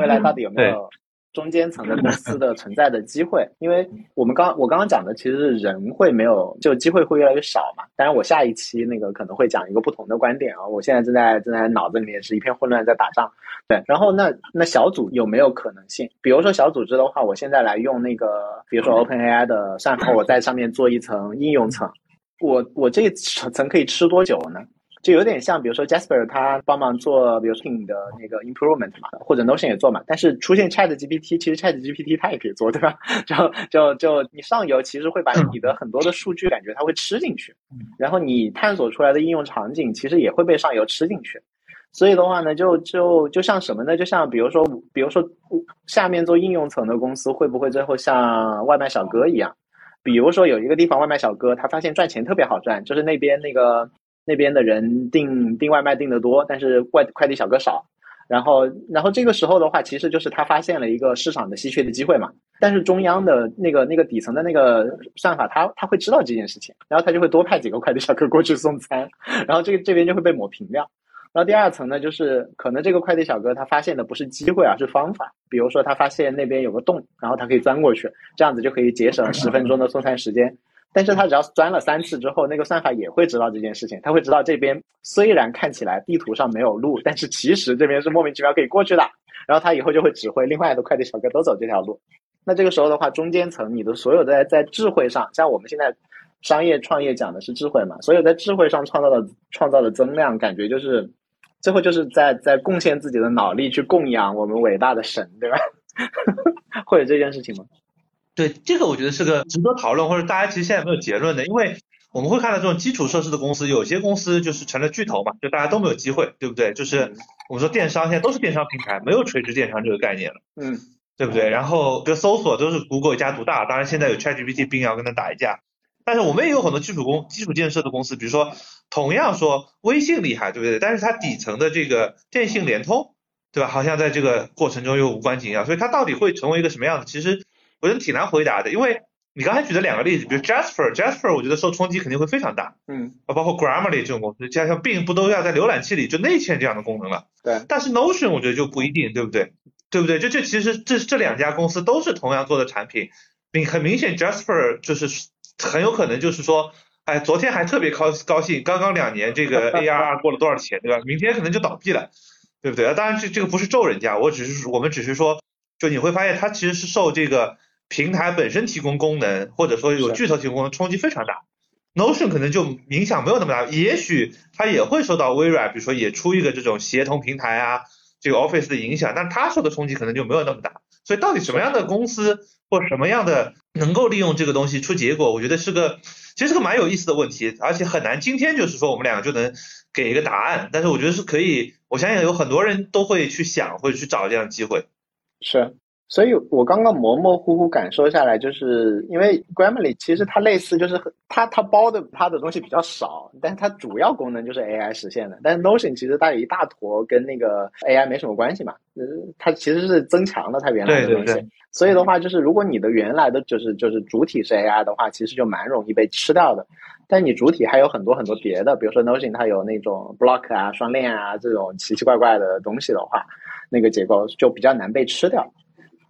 未来到底有没有？中间层的公司的存在的机会，因为我们刚我刚刚讲的其实是人会没有，就机会会越来越少嘛。当然，我下一期那个可能会讲一个不同的观点啊。我现在正在正在脑子里面是一片混乱，在打仗。对，然后那那小组有没有可能性？比如说小组织的话，我现在来用那个，比如说 OpenAI 的算法，我在上面做一层应用层，我我这层可以吃多久呢？就有点像，比如说 Jasper 他帮忙做，比如说你的那个 improvement 嘛，或者 Notion 也做嘛。但是出现 Chat GPT，其实 Chat GPT 它也可以做，对吧？就就就你上游其实会把你的很多的数据感觉它会吃进去，然后你探索出来的应用场景其实也会被上游吃进去。所以的话呢，就就就像什么呢？就像比如说，比如说下面做应用层的公司会不会最后像外卖小哥一样？比如说有一个地方外卖小哥他发现赚钱特别好赚，就是那边那个。那边的人订订外卖订的多，但是快快递小哥少，然后，然后这个时候的话，其实就是他发现了一个市场的稀缺的机会嘛。但是中央的那个那个底层的那个算法，他他会知道这件事情，然后他就会多派几个快递小哥过去送餐，然后这个这边就会被抹平掉。然后第二层呢，就是可能这个快递小哥他发现的不是机会，而是方法。比如说他发现那边有个洞，然后他可以钻过去，这样子就可以节省十分钟的送餐时间。但是他只要钻了三次之后，那个算法也会知道这件事情，他会知道这边虽然看起来地图上没有路，但是其实这边是莫名其妙可以过去的。然后他以后就会指挥另外的快递小哥都走这条路。那这个时候的话，中间层你的所有的在智慧上，像我们现在商业创业讲的是智慧嘛，所有在智慧上创造的创造的增量，感觉就是最后就是在在贡献自己的脑力去供养我们伟大的神，对吧？会有这件事情吗？对这个，我觉得是个值得讨论，或者大家其实现在没有结论的，因为我们会看到这种基础设施的公司，有些公司就是成了巨头嘛，就大家都没有机会，对不对？就是我们说电商现在都是电商平台，没有垂直电商这个概念了，嗯，对不对？然后就搜索都是 Google 一家独大，当然现在有 ChatGPT，并要跟他打一架，但是我们也有很多基础工、基础建设的公司，比如说同样说微信厉害，对不对？但是它底层的这个电信、联通，对吧？好像在这个过程中又无关紧要，所以它到底会成为一个什么样子？其实。我觉得挺难回答的，因为你刚才举的两个例子，比如 Jasper，Jasper，我觉得受冲击肯定会非常大，嗯，啊，包括 Grammarly 这种公司，加上并不都要在浏览器里就内嵌这样的功能了，对，但是 Notion 我觉得就不一定，对不对？对不对？就这其实这这两家公司都是同样做的产品，并很明显 Jasper 就是很有可能就是说，哎，昨天还特别高高兴，刚刚两年这个 ARR 过了多少钱，对吧？明天可能就倒闭了，对不对？当然这这个不是咒人家，我只是我们只是说，就你会发现它其实是受这个。平台本身提供功能，或者说有巨头提供功能，冲击非常大。Notion 可能就影响没有那么大，也许它也会受到微软，比如说也出一个这种协同平台啊，这个 Office 的影响，但它受的冲击可能就没有那么大。所以到底什么样的公司或什么样的能够利用这个东西出结果，我觉得是个其实是个蛮有意思的问题，而且很难今天就是说我们两个就能给一个答案。但是我觉得是可以，我相信有很多人都会去想或者去找这样的机会。是。所以我刚刚模模糊糊感受下来，就是因为 Grammarly 其实它类似，就是它它包的它的东西比较少，但是它主要功能就是 AI 实现的。但是 Notion 其实它有一大坨跟那个 AI 没什么关系嘛，它其实是增强了它原来的东西。所以的话，就是如果你的原来的就是就是主体是 AI 的话，其实就蛮容易被吃掉的。但你主体还有很多很多别的，比如说 Notion 它有那种 block 啊、双链啊这种奇奇怪怪的东西的话，那个结构就比较难被吃掉。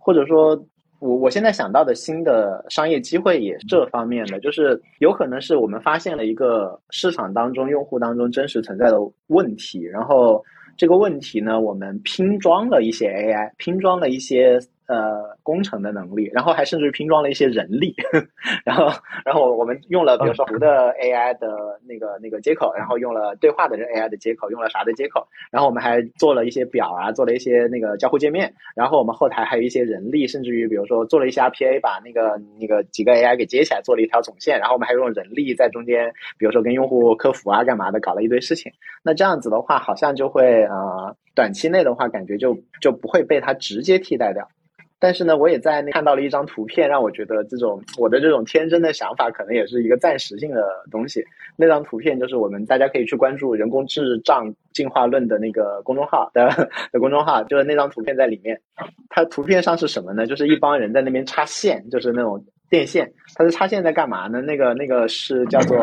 或者说，我我现在想到的新的商业机会也是这方面的，就是有可能是我们发现了一个市场当中用户当中真实存在的问题，然后这个问题呢，我们拼装了一些 AI，拼装了一些。呃，工程的能力，然后还甚至拼装了一些人力，然后，然后我们用了比如说图的 AI 的那个那个接口，然后用了对话的 AI 的接口，用了啥的接口，然后我们还做了一些表啊，做了一些那个交互界面，然后我们后台还有一些人力，甚至于比如说做了一些 RPA，把那个那个几个 AI 给接起来，做了一条总线，然后我们还用人力在中间，比如说跟用户客服啊干嘛的，搞了一堆事情。那这样子的话，好像就会呃，短期内的话，感觉就就不会被它直接替代掉。但是呢，我也在那看到了一张图片，让我觉得这种我的这种天真的想法，可能也是一个暂时性的东西。那张图片就是我们大家可以去关注“人工智障进化论”的那个公众号的的公众号，就是那张图片在里面。它图片上是什么呢？就是一帮人在那边插线，就是那种电线。它是插线在干嘛呢？那个那个是叫做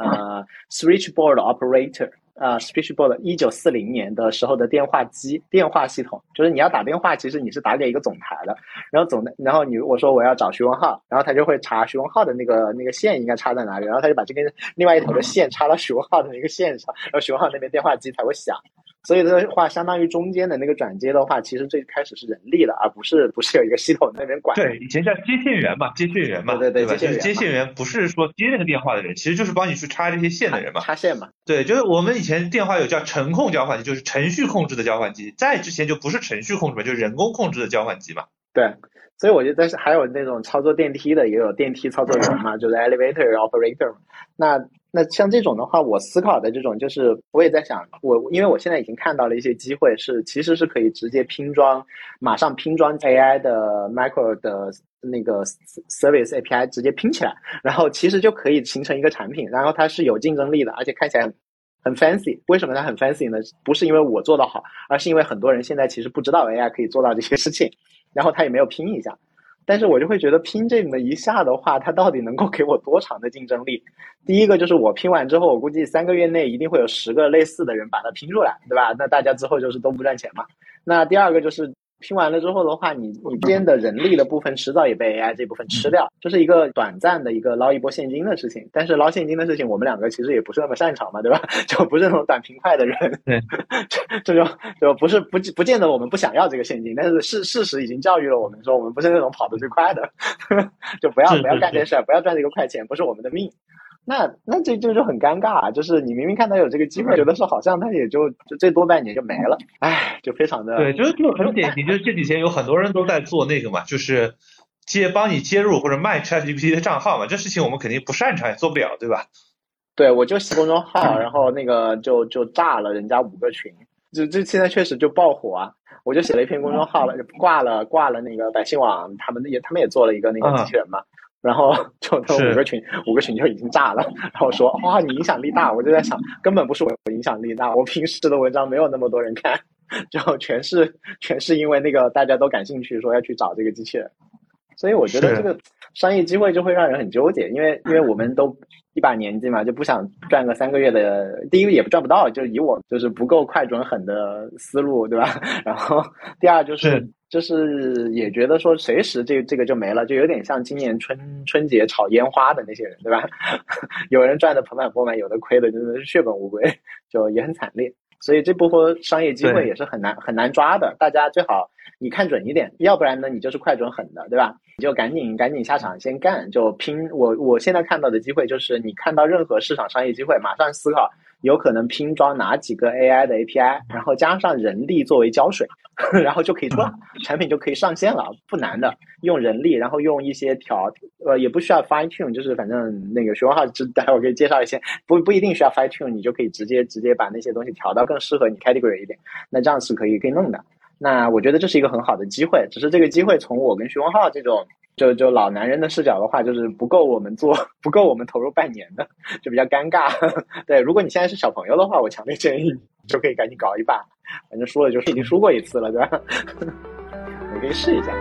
呃 switchboard operator。啊，Speechboard 一九四零年的时候的电话机电话系统，就是你要打电话，其实你是打给一个总台的，然后总台，然后你我说我要找徐文浩，然后他就会查徐文浩的那个那个线应该插在哪里，然后他就把这根另外一头的线插到徐文浩的那个线上，然后徐文浩那边电话机才会响。所以的话，相当于中间的那个转接的话，其实最开始是人力的，而不是不是有一个系统那边管。对，以前叫接线员嘛，接线员嘛，对对对，就是接线员，不是说接那个电话的人，其实就是帮你去插这些线的人嘛。插线嘛。对，就是我们以前电话有叫程控交换机，就是程序控制的交换机，在之前就不是程序控制嘛，就是人工控制的交换机嘛。对，所以我觉得是还有那种操作电梯的，也有电梯操作员嘛，就是 elevator operator。那那像这种的话，我思考的这种就是，我也在想，我因为我现在已经看到了一些机会，是其实是可以直接拼装，马上拼装 AI 的 micro 的那个 service API 直接拼起来，然后其实就可以形成一个产品，然后它是有竞争力的，而且看起来很 fancy。为什么它很 fancy 呢？不是因为我做的好，而是因为很多人现在其实不知道 AI 可以做到这些事情，然后他也没有拼一下。但是我就会觉得拼这么一下的话，它到底能够给我多长的竞争力？第一个就是我拼完之后，我估计三个月内一定会有十个类似的人把它拼出来，对吧？那大家之后就是都不赚钱嘛。那第二个就是。拼完了之后的话，你你边的人力的部分迟早也被 AI 这部分吃掉，这是一个短暂的一个捞一波现金的事情。但是捞现金的事情，我们两个其实也不是那么擅长嘛，对吧？就不是那种短平快的人。对，这 就就不是不不见得我们不想要这个现金，但是事事实已经教育了我们说，我们不是那种跑得最快的，就不要不要干这事儿，不要赚这个快钱，不是我们的命。那那这这就很尴尬，就是你明明看到有这个机会，觉得说好像他也就就最多半年就没了，唉，就非常的对，就是就很典型，就是这几天有很多人都在做那个嘛，就是接帮你接入或者卖 ChatGPT 的账号嘛，这事情我们肯定不擅长，也做不了，对吧？对，我就写公众号，然后那个就就炸了人家五个群，就这现在确实就爆火啊！我就写了一篇公众号了，挂了挂了那个百姓网，他们也他们也做了一个那个机器人嘛。然后 就他五个群，五个群就已经炸了。然后说哇，你影响力大，我就在想，根本不是我影响力大，我平时的文章没有那么多人看，就全是全是因为那个大家都感兴趣，说要去找这个机器人。所以我觉得这个商业机会就会让人很纠结，因为因为我们都一把年纪嘛，就不想赚个三个月的，第一个也不赚不到，就以我就是不够快准狠的思路，对吧？然后第二就是。就是也觉得说随时这这个就没了，就有点像今年春春节炒烟花的那些人，对吧？有人赚的盆满钵满，有的亏的真的是血本无归，就也很惨烈。所以这部分商业机会也是很难很难抓的。大家最好你看准一点，要不然呢你就是快准狠的，对吧？你就赶紧赶紧下场先干，就拼。我我现在看到的机会就是你看到任何市场商业机会，马上思考。有可能拼装哪几个 AI 的 API，然后加上人力作为胶水，然后就可以出了，产品就可以上线了，不难的。用人力，然后用一些调，呃，也不需要 fine tune，就是反正那个徐文化，待会儿可以介绍一些，不不一定需要 fine tune，你就可以直接直接把那些东西调到更适合你 category 一点，那这样是可以可以弄的。那我觉得这是一个很好的机会，只是这个机会从我跟徐文浩这种。就就老男人的视角的话，就是不够我们做，不够我们投入半年的，就比较尴尬。对，如果你现在是小朋友的话，我强烈建议你就可以赶紧搞一把，反正输了就是已经输过一次了，对吧？你可以试一下。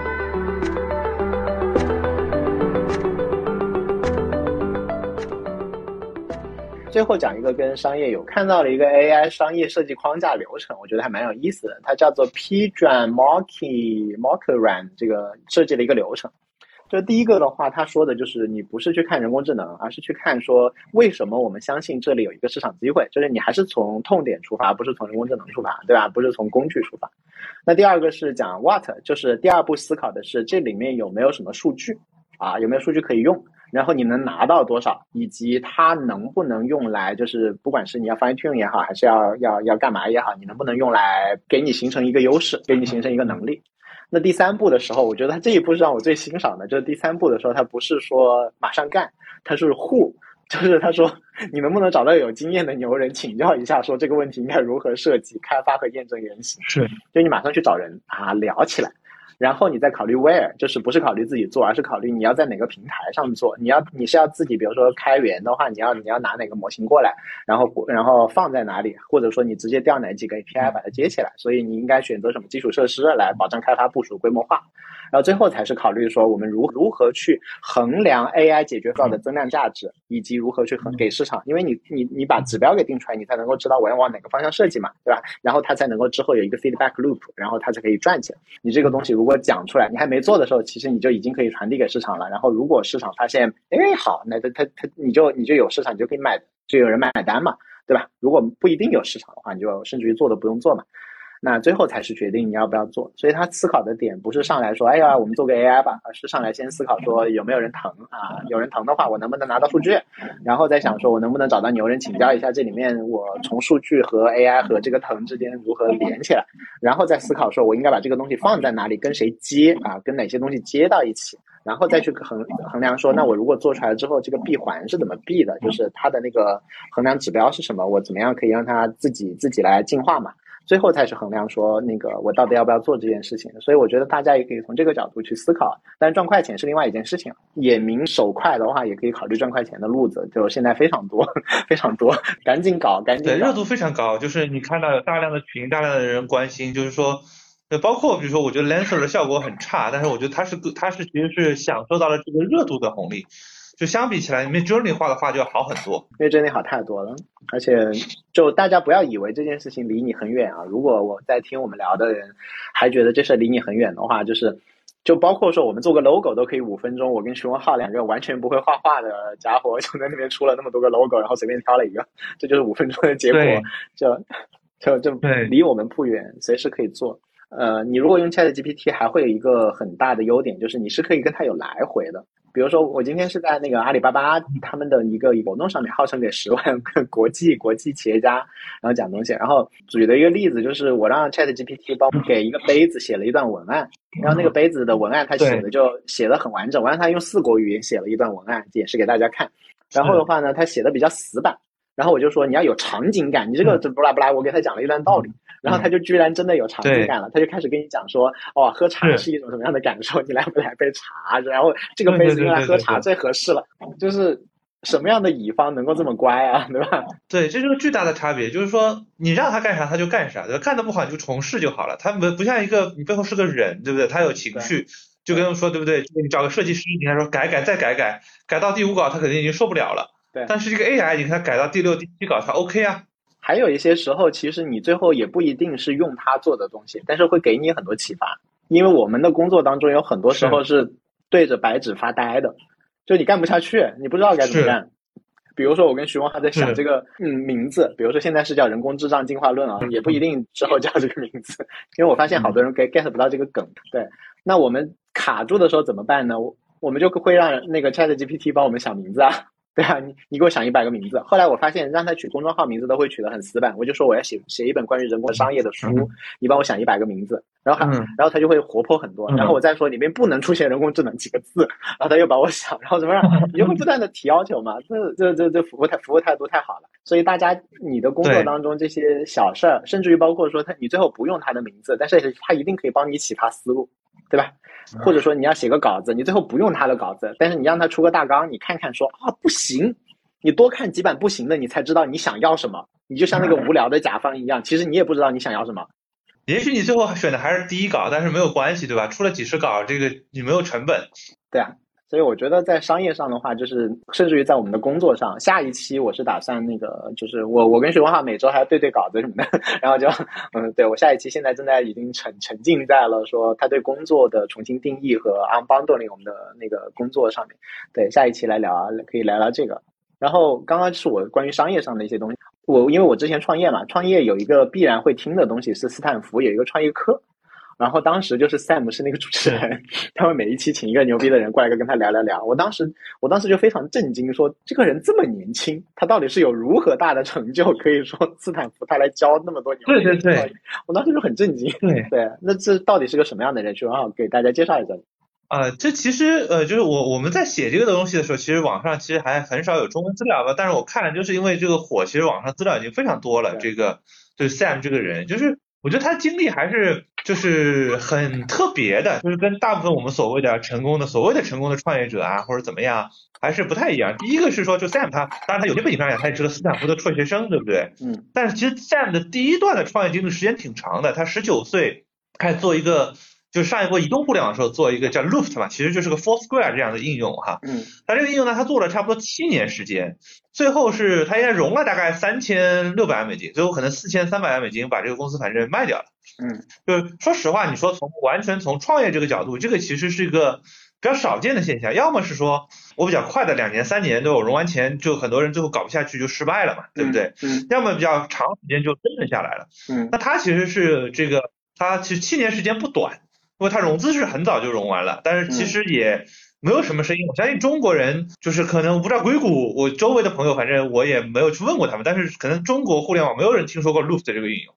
最后讲一个跟商业有看到了一个 AI 商业设计框架流程，我觉得还蛮有意思的，它叫做 P 转 Marky Marker Run 这个设计的一个流程。就第一个的话，他说的就是你不是去看人工智能，而是去看说为什么我们相信这里有一个市场机会，就是你还是从痛点出发，不是从人工智能出发，对吧？不是从工具出发。那第二个是讲 what，就是第二步思考的是这里面有没有什么数据啊，有没有数据可以用，然后你能拿到多少，以及它能不能用来，就是不管是你要 fine tune 也好，还是要要要干嘛也好，你能不能用来给你形成一个优势，给你形成一个能力。那第三步的时候，我觉得他这一步是让我最欣赏的，就是第三步的时候，他不是说马上干，他是护，就是他说你能不能找到有经验的牛人请教一下，说这个问题应该如何设计、开发和验证原型，是，就你马上去找人啊聊起来。然后你再考虑 where，就是不是考虑自己做，而是考虑你要在哪个平台上做。你要你是要自己，比如说开源的话，你要你要拿哪个模型过来，然后然后放在哪里，或者说你直接调哪几个 API 把它接起来。所以你应该选择什么基础设施来保障开发部署规模化。然后最后才是考虑说我们如如何去衡量 AI 解决到的增量价值，以及如何去衡给市场，因为你你你把指标给定出来，你才能够知道我要往哪个方向设计嘛，对吧？然后它才能够之后有一个 feedback loop，然后它才可以赚钱。你这个东西如果讲出来，你还没做的时候，其实你就已经可以传递给市场了。然后如果市场发现，哎，好，那它它它你就你就有市场，你就可以买，就有人买单嘛，对吧？如果不一定有市场的话，你就甚至于做都不用做嘛。那最后才是决定你要不要做，所以他思考的点不是上来说，哎呀，我们做个 AI 吧，而是上来先思考说有没有人疼啊，有人疼的话，我能不能拿到数据，然后再想说我能不能找到牛人请教一下这里面我从数据和 AI 和这个疼之间如何连起来，然后再思考说我应该把这个东西放在哪里，跟谁接啊，跟哪些东西接到一起，然后再去衡衡量说，那我如果做出来之后，这个闭环是怎么闭的，就是它的那个衡量指标是什么，我怎么样可以让它自己自己来进化嘛。最后才是衡量说那个我到底要不要做这件事情。所以我觉得大家也可以从这个角度去思考。但是赚快钱是另外一件事情，眼明手快的话，也可以考虑赚快钱的路子，就现在非常多，非常多，赶紧搞，赶紧。对，热度非常高，就是你看到有大量的群，大量的人关心，就是说。对，包括比如说，我觉得 Lancer 的效果很差，但是我觉得他是个，它是其实是享受到了这个热度的红利，就相比起来 i Journey 化的话就要好很多。因为 Journey 好太多了，而且就大家不要以为这件事情离你很远啊。如果我在听我们聊的人还觉得这事离你很远的话，就是就包括说我们做个 logo 都可以五分钟，我跟徐文浩两个完全不会画画的家伙就在那边出了那么多个 logo，然后随便挑了一个，这就是五分钟的结果，就就就离我们不远，随时可以做。呃，你如果用 Chat GPT，还会有一个很大的优点，就是你是可以跟它有来回的。比如说，我今天是在那个阿里巴巴他们的一个活动上面，号称给十万国际国际企业家，然后讲东西。然后举的一个例子就是，我让 Chat GPT 帮我给一个杯子写了一段文案，然后那个杯子的文案他写的就写的很完整，我让他用四国语言写了一段文案，解释给大家看。然后的话呢，他写的比较死板，然后我就说你要有场景感，你这个不拉不拉，我给他讲了一段道理。然后他就居然真的有场景感了，他就开始跟你讲说，哦，喝茶是一种什么样的感受？你来不来杯茶？然后这个杯子用来喝茶最合适了。就是什么样的乙方能够这么乖啊，对吧？对，这就是巨大的差别。就是说，你让他干啥他就干啥，对吧？干的不好你就重试就好了。他不不像一个你背后是个人，对不对？他有情绪，就跟他说对不对？你找个设计师，你还说改改再改改，改到第五稿他肯定已经受不了了。对。但是这个 AI 你看它改到第六、第七稿它 OK 啊。还有一些时候，其实你最后也不一定是用它做的东西，但是会给你很多启发。因为我们的工作当中有很多时候是对着白纸发呆的，就你干不下去，你不知道该怎么干。比如说我跟徐光还在想这个嗯名字，比如说现在是叫人工智障进化论啊，也不一定之后叫这个名字，因为我发现好多人 get get 不到这个梗。对，那我们卡住的时候怎么办呢？我们就会让那个 Chat GPT 帮我们想名字啊。对啊，你你给我想一百个名字。后来我发现让他取公众号名字都会取得很死板，我就说我要写写一本关于人工商业的书，你帮我想一百个名字，然后他然后他就会活泼很多。然后我再说里面不能出现人工智能几个字，然后他又把我想，然后怎么样？你就会不断的提要求嘛。这这这这服务态服务态度太好了。所以大家你的工作当中这些小事儿，甚至于包括说他你最后不用他的名字，但是他一定可以帮你启发思路，对吧？或者说你要写个稿子，你最后不用他的稿子，但是你让他出个大纲，你看看说啊不行，你多看几版不行的，你才知道你想要什么。你就像那个无聊的甲方一样，其实你也不知道你想要什么。也许你最后选的还是第一稿，但是没有关系，对吧？出了几十稿，这个你没有成本。对啊。所以我觉得在商业上的话，就是甚至于在我们的工作上，下一期我是打算那个，就是我我跟徐文浩每周还要对对稿子什么的，然后就嗯，对我下一期现在正在已经沉沉浸在了说他对工作的重新定义和 unbundling 我们的那个工作上面。对，下一期来聊啊，可以聊聊这个。然后刚刚是我关于商业上的一些东西，我因为我之前创业嘛，创业有一个必然会听的东西是斯坦福有一个创业课。然后当时就是 Sam 是那个主持人，他会每一期请一个牛逼的人过来跟跟他聊聊聊。我当时我当时就非常震惊，说这个人这么年轻，他到底是有如何大的成就，可以说斯坦福他来教那么多牛？对对对，我当时就很震惊。对对，那这到底是个什么样的人？正好给大家介绍一下。啊，这其实呃，就是我我们在写这个东西的时候，其实网上其实还很少有中文资料吧。但是我看了就是因为这个火，其实网上资料已经非常多了。这个对 Sam 这个人，就是我觉得他的经历还是。就是很特别的，就是跟大部分我们所谓的成功的、所谓的成功的创业者啊，或者怎么样，还是不太一样。第一个是说，就 Sam 他，当然他有些背景上也，他也是个斯坦福的辍学生，对不对？嗯。但是其实 Sam 的第一段的创业经历时间挺长的，他十九岁开始做一个，就是上一波移动互联网的时候做一个叫 Loft 嘛，其实就是个 Foursquare 这样的应用哈。嗯。它这个应用呢，它做了差不多七年时间，最后是它应该融了大概三千六百万美金，最后可能四千三百万美金把这个公司反正卖掉了。嗯，就是说实话，你说从完全从创业这个角度，这个其实是一个比较少见的现象。要么是说我比较快的两年三年都有融完钱，就很多人最后搞不下去就失败了嘛，对不对？嗯。要么比较长时间就生存下来了。嗯。那它其实是这个，它其实七年时间不短，因为他融资是很早就融完了，但是其实也没有什么声音。我相信中国人就是可能我不知道硅谷，我周围的朋友反正我也没有去问过他们，但是可能中国互联网没有人听说过 Loop 这个应用。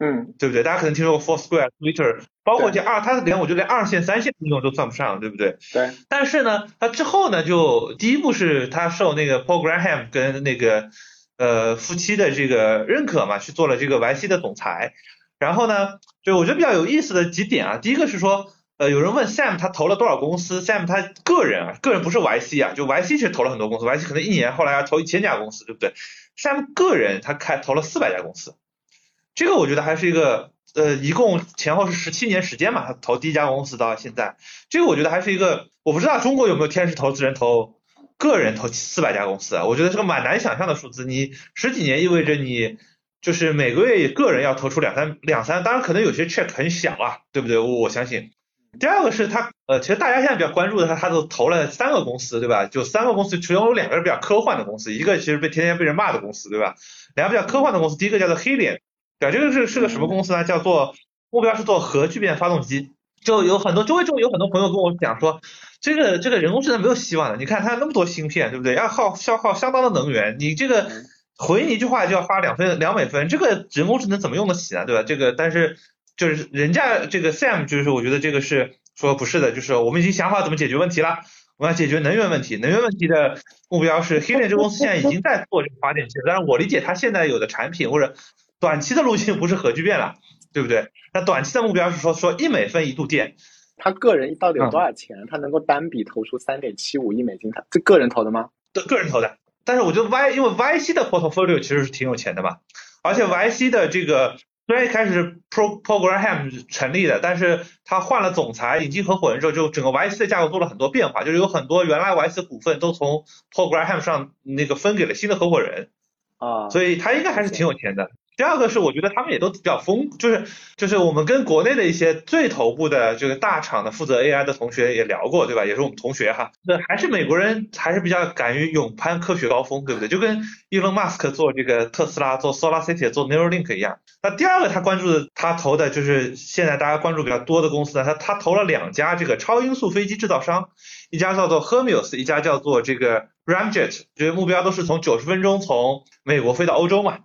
嗯，对不对？大家可能听说过 Foursquare、Twitter，包括这二，它连我觉得连二线、三线应用都算不上，对不对？对。但是呢，它之后呢，就第一步是它受那个 Paul Graham 跟那个呃夫妻的这个认可嘛，去做了这个 YC 的总裁。然后呢，就我觉得比较有意思的几点啊，第一个是说，呃，有人问 Sam 他投了多少公司，Sam 他个人啊，个人不是 YC 啊，就 YC 是投了很多公司，YC 可能一年后来要投一千家公司，对不对？Sam 个人他开投了四百家公司，这个我觉得还是一个，呃，一共前后是十七年时间嘛，他投第一家公司到现在，这个我觉得还是一个，我不知道中国有没有天使投资人投个人投四百家公司啊，我觉得是个蛮难想象的数字，你十几年意味着你。就是每个月个人要投出两三两三，当然可能有些 check 很小啊，对不对？我相信。第二个是他，呃，其实大家现在比较关注的他，他都投了三个公司，对吧？就三个公司，其中有两个是比较科幻的公司，一个其实被天天被人骂的公司，对吧？两个比较科幻的公司，第一个叫做黑脸对吧？这个是是个什么公司呢？叫做目标是做核聚变发动机，就有很多周围中有很多朋友跟我讲说，这个这个人工智能没有希望的，你看它那么多芯片，对不对？要耗消耗相当的能源，你这个。回你一句话就要花两分两美分，这个人工智能怎么用得起啊？对吧？这个但是就是人家这个 Sam 就是我觉得这个是说不是的，就是我们已经想好怎么解决问题了，我们要解决能源问题，能源问题的目标是 Helium 这公司现在已经在做这个发电机，但是我理解它现在有的产品或者短期的路径不是核聚变了，对不对？那短期的目标是说说一美分一度电，他个人到底有多少钱？他能够单笔投出三点七五亿美金？他这个人投的吗？对，个人投的。但是我觉得 Y 因为 YC 的 portfolio 其实是挺有钱的嘛，而且 YC 的这个虽然一开始是 Pro Program 成立的，但是他换了总裁，引进合伙人之后，就整个 YC 的架构做了很多变化，就是有很多原来 YC 股份都从 Program 上那个分给了新的合伙人。啊，所以他应该还是。挺有钱的。第二个是，我觉得他们也都比较疯，就是就是我们跟国内的一些最头部的这个大厂的负责 AI 的同学也聊过，对吧？也是我们同学哈。那还是美国人还是比较敢于勇攀科学高峰，对不对？就跟 Elon Musk 做这个特斯拉、做 Solar City、做 Neuralink 一样。那第二个他关注的，他投的就是现在大家关注比较多的公司呢，他他投了两家这个超音速飞机制造商，一家叫做 Hermes，一家叫做这个 Ramjet，这些目标都是从九十分钟从美国飞到欧洲嘛。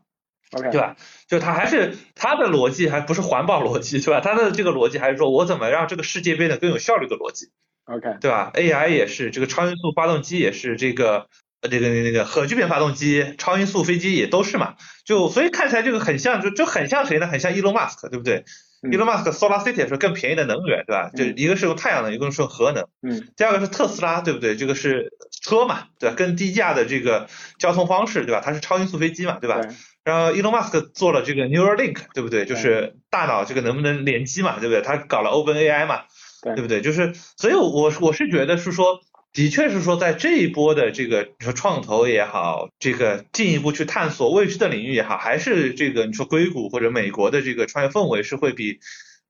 对吧？就他还是他的逻辑还不是环保逻辑，是吧？他的这个逻辑还是说我怎么让这个世界变得更有效率的逻辑。OK，对吧？AI 也是这个超音速发动机，也是这个呃这个那个核聚变发动机，超音速飞机也都是嘛。就所以看起来这个很像，就就很像谁呢？很像 Elon Musk，对不对？Elon Musk Solar City 是更便宜的能源，对吧？就一个是用太阳能，一个是用核能。嗯。第二个是特斯拉，对不对？这个是车嘛，对吧？更低价的这个交通方式，对吧？它是超音速飞机嘛，对吧？然后，Elon Musk 做了这个 Neuralink，对不对？就是大脑这个能不能联机嘛，对不对？他搞了 OpenAI 嘛，对不对？就是，所以，我我是觉得是说，的确是说，在这一波的这个你说创投也好，这个进一步去探索未知的领域也好，还是这个你说硅谷或者美国的这个创业氛围是会比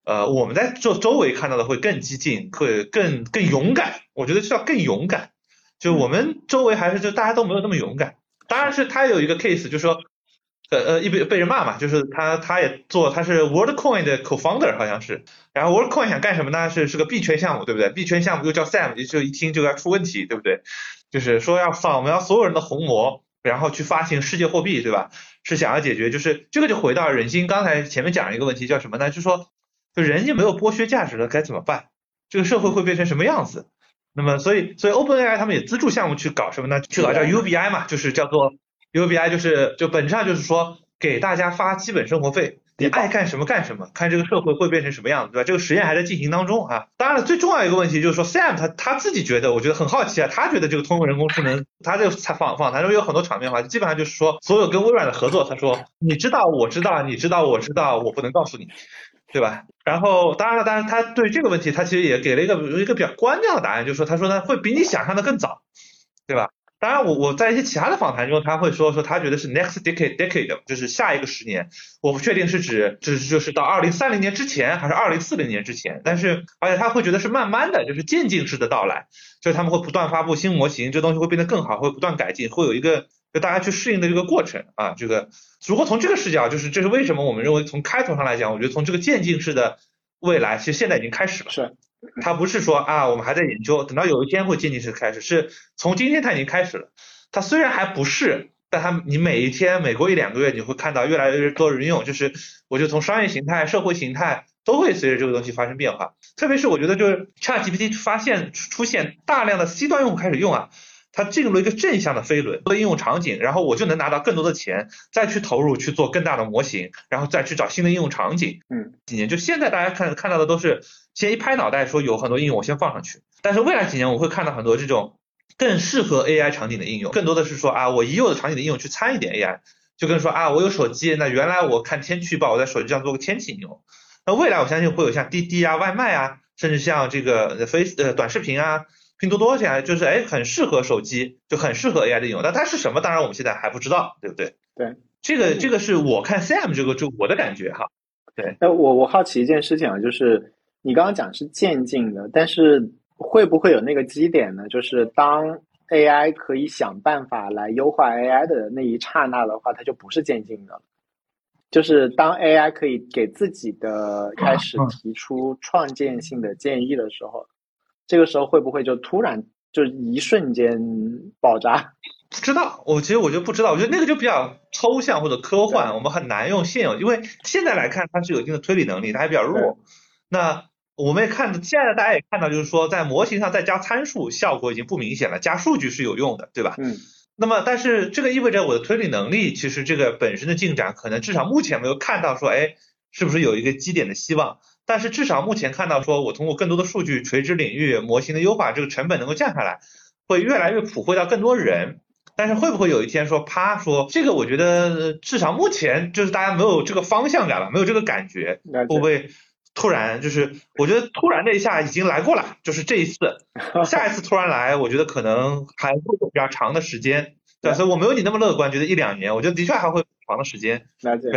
呃我们在周周围看到的会更激进，会更更勇敢。我觉得是要更勇敢。就我们周围还是就大家都没有那么勇敢。当然是他有一个 case，就是说。呃呃，一被被人骂嘛，就是他他也做，他是 WorldCoin 的 co-founder 好像是，然后 WorldCoin 想干什么呢？是是个币圈项目，对不对？币圈项目又叫 Sam，就一听就要出问题，对不对？就是说要扫描所有人的虹膜，然后去发行世界货币，对吧？是想要解决，就是这个就回到人心。刚才前面讲了一个问题，叫什么呢？就说就人就没有剥削价值了，该怎么办？这个社会会变成什么样子？那么所以所以 OpenAI 他们也资助项目去搞什么呢？去搞叫 UBI 嘛，就是叫做。UBI 就是就本质上就是说给大家发基本生活费，你爱干什么干什么，看这个社会会变成什么样子，对吧？这个实验还在进行当中啊。当然了，最重要一个问题就是说，Sam 他他自己觉得，我觉得很好奇啊，他觉得这个通用人工智能，他这个采访访谈中有很多场面话，基本上就是说，所有跟微软的合作，他说你知道我知道你知道我知道我不能告诉你，对吧？然后当然了，当然他对这个问题他其实也给了一个一个比较关键的答案，就是说他说呢会比你想象的更早，对吧？当然，我我在一些其他的访谈中，他会说说他觉得是 next decade decade，就是下一个十年。我不确定是指就是就是到二零三零年之前，还是二零四零年之前。但是而且他会觉得是慢慢的就是渐进式的到来，就是他们会不断发布新模型，这东西会变得更好，会不断改进，会有一个就大家去适应的这个过程啊。这个如果从这个视角，就是这是为什么我们认为从开头上来讲，我觉得从这个渐进式的未来，其实现在已经开始了。是。他不是说啊，我们还在研究，等到有一天会渐进式开始，是从今天它已经开始了。它虽然还不是，但它你每一天、每过一两个月，你会看到越来越多人用，就是我就从商业形态、社会形态都会随着这个东西发生变化。特别是我觉得就是 ChatGPT 发现出现大量的 C 端用户开始用啊，它进入了一个正向的飞轮的应用场景，然后我就能拿到更多的钱，再去投入去做更大的模型，然后再去找新的应用场景。嗯，几年就现在大家看看到的都是先一拍脑袋说有很多应用我先放上去，但是未来几年我会看到很多这种更适合 AI 场景的应用，更多的是说啊我已有的场景的应用去掺一点 AI，就跟说啊我有手机，那原来我看天气预报我在手机上做个天气应用，那未来我相信会有像滴滴啊外卖啊，甚至像这个飞呃短视频啊。拼多多这样就是哎，很适合手机，就很适合 AI 的应用。但它是什么？当然我们现在还不知道，对不对？对，这个这个是我看 Sam 这个就我的感觉哈。对，那我我好奇一件事情啊，就是你刚刚讲是渐进的，但是会不会有那个基点呢？就是当 AI 可以想办法来优化 AI 的那一刹那的话，它就不是渐进的。就是当 AI 可以给自己的 开始提出创建性的建议的时候。这个时候会不会就突然就一瞬间爆炸？不知道，我其实我就不知道，我觉得那个就比较抽象或者科幻，我们很难用现有，因为现在来看它是有一定的推理能力，它还比较弱。那我们也看，现在大家也看到，就是说在模型上再加参数，效果已经不明显了，加数据是有用的，对吧？嗯。那么，但是这个意味着我的推理能力，其实这个本身的进展，可能至少目前没有看到说，哎，是不是有一个基点的希望？但是至少目前看到，说我通过更多的数据、垂直领域模型的优化，这个成本能够降下来，会越来越普惠到更多人。但是会不会有一天说，啪，说这个我觉得至少目前就是大家没有这个方向感了，没有这个感觉，会不会突然就是我觉得突然那一下已经来过了，就是这一次，下一次突然来，我觉得可能还会有比较长的时间。对，所以我没有你那么乐观，觉得一两年，我觉得的确还会长的时间。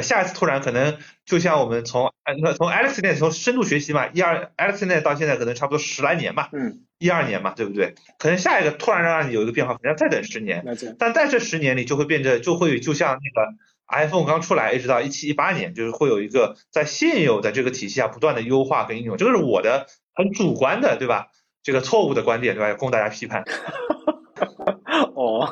下一次突然可能就像我们从呃从 AlexNet 从深度学习嘛，一二 AlexNet 到现在可能差不多十来年嘛，嗯，一二年嘛，对不对？可能下一个突然让你有一个变化，可能要再等十年。但在这十年里就会变得就会就像那个 iPhone 刚出来一直到一七一八年，就是会有一个在现有的这个体系下不断的优化跟应用，这个是我的很主观的，对吧？这个错误的观点，对吧？供大家批判。哦。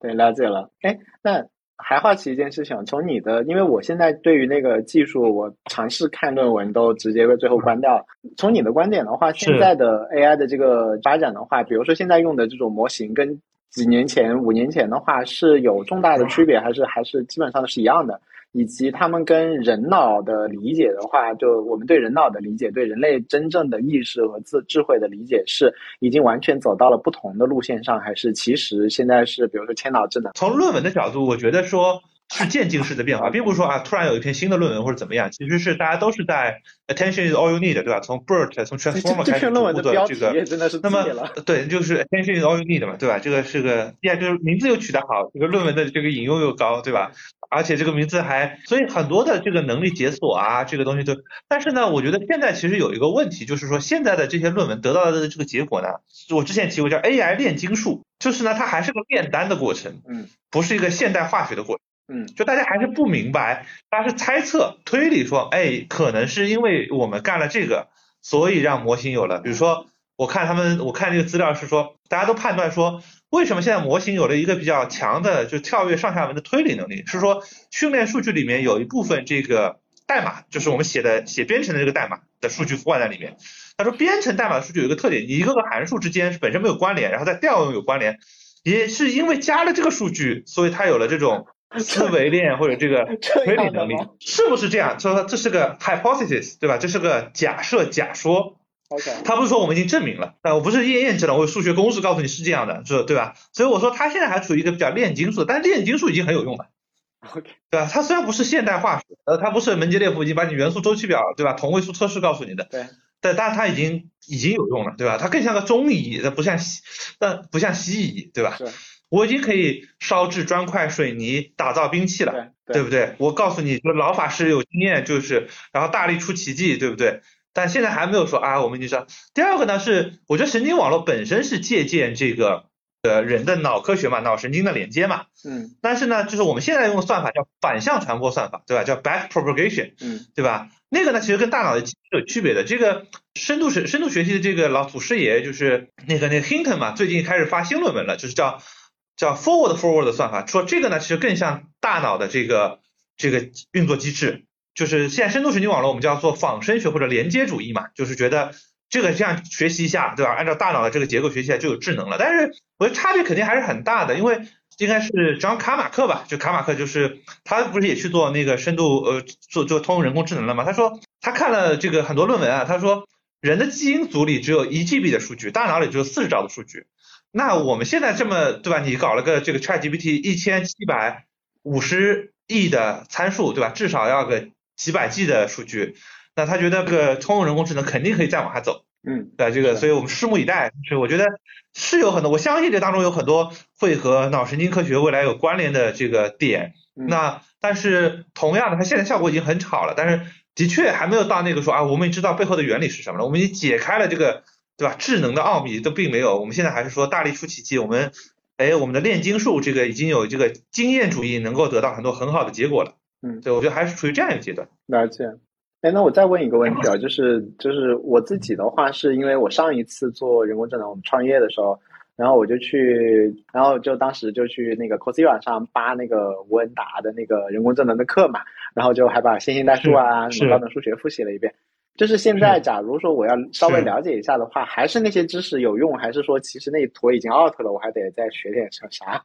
对，了解了。哎，那还好奇一件事情，从你的，因为我现在对于那个技术，我尝试看论文都直接被最后关掉了。从你的观点的话，现在的 AI 的这个发展的话，比如说现在用的这种模型，跟几年前、五年前的话，是有重大的区别，还是还是基本上是一样的？以及他们跟人脑的理解的话，就我们对人脑的理解，对人类真正的意识和智智慧的理解，是已经完全走到了不同的路线上，还是其实现在是比如说千脑智能？从论文的角度，我觉得说。是渐进式的变化，并不是说啊，突然有一篇新的论文或者怎么样，其实是大家都是在 attention is all you need，对吧？从 BERT 从 transformer 开始逐步的这个，那么对，就是 attention is all you need 嘛，对吧？这个是个，第二就是名字又取得好，这个论文的这个引用又高，对吧？而且这个名字还，所以很多的这个能力解锁啊，这个东西都，但是呢，我觉得现在其实有一个问题，就是说现在的这些论文得到的这个结果呢，我之前提过叫 AI 炼金术，就是呢，它还是个炼丹的过程，嗯，不是一个现代化学的过程。嗯，就大家还是不明白，大家是猜测、推理说，哎，可能是因为我们干了这个，所以让模型有了。比如说，我看他们，我看这个资料是说，大家都判断说，为什么现在模型有了一个比较强的就跳跃上下文的推理能力？是说训练数据里面有一部分这个代码，就是我们写的写编程的这个代码的数据覆盖在里面。他说，编程代码的数据有一个特点，你一个个函数之间是本身没有关联，然后在调用有关联，也是因为加了这个数据，所以它有了这种。思维链或者这个 推理能力是不是这样？说这是个 hypothesis，对吧？这是个假设假说。OK，他不是说我们已经证明了，啊，我不是验验证了，我有数学公式告诉你是这样的，是，对吧？所以我说他现在还处于一个比较炼金术，但炼金术已经很有用了。OK，对吧？它虽然不是现代化学，呃，它不是门捷列夫已经把你元素周期表，对吧？同位素测试告诉你的。对。但但是它已经已经有用了，对吧？它更像个中医，它不像西，但不像西医，对吧？是。我已经可以烧制砖块、水泥，打造兵器了，对不对？我告诉你，就老法师有经验，就是然后大力出奇迹，对不对？但现在还没有说啊，我们已经说。第二个呢是，我觉得神经网络本身是借鉴这个呃人的脑科学嘛，脑神经的连接嘛。嗯。但是呢，就是我们现在用的算法叫反向传播算法，对吧？叫 back propagation。嗯。对吧？那个呢，其实跟大脑的是有区别的。这个深度深深度学习的这个老祖师爷就是那个那个 Hinton 嘛，最近开始发新论文了，就是叫。叫 forward forward 的算法，说这个呢，其实更像大脑的这个这个运作机制，就是现在深度神经网络我们叫做仿生学或者连接主义嘛，就是觉得这个这样学习一下，对吧？按照大脑的这个结构学习一下就有智能了。但是我觉得差别肯定还是很大的，因为应该是张卡马克吧，就卡马克就是他不是也去做那个深度呃做做通用人工智能了吗？他说他看了这个很多论文啊，他说人的基因组里只有一 GB 的数据，大脑里只有四十兆的数据。那我们现在这么对吧？你搞了个这个 ChatGPT 一千七百五十亿的参数，对吧？至少要个几百 G 的数据。那他觉得这个通用人工智能肯定可以再往下走，嗯，对这个，所以我们拭目以待。所以我觉得是有很多，我相信这当中有很多会和脑神经科学未来有关联的这个点。那但是同样的，它现在效果已经很好了，但是的确还没有到那个说啊，我们知道背后的原理是什么了，我们已经解开了这个，对吧？智能的奥秘都并没有，我们现在还是说大力出奇迹，我们哎，我们的炼金术这个已经有这个经验主义能够得到很多很好的结果了。嗯，对，我觉得还是处于这样一个阶段。了解。哎，那我再问一个问题啊，就是就是我自己的话，是因为我上一次做人工智能，我们创业的时候，然后我就去，然后就当时就去那个 Coursera 上扒那个吴恩达的那个人工智能的课嘛，然后就还把线性代数啊、什么高等数学复习了一遍。就是现在，假如说我要稍微了解一下的话，还是那些知识有用，还是说其实那一坨已经 out 了，我还得再学点啥啥？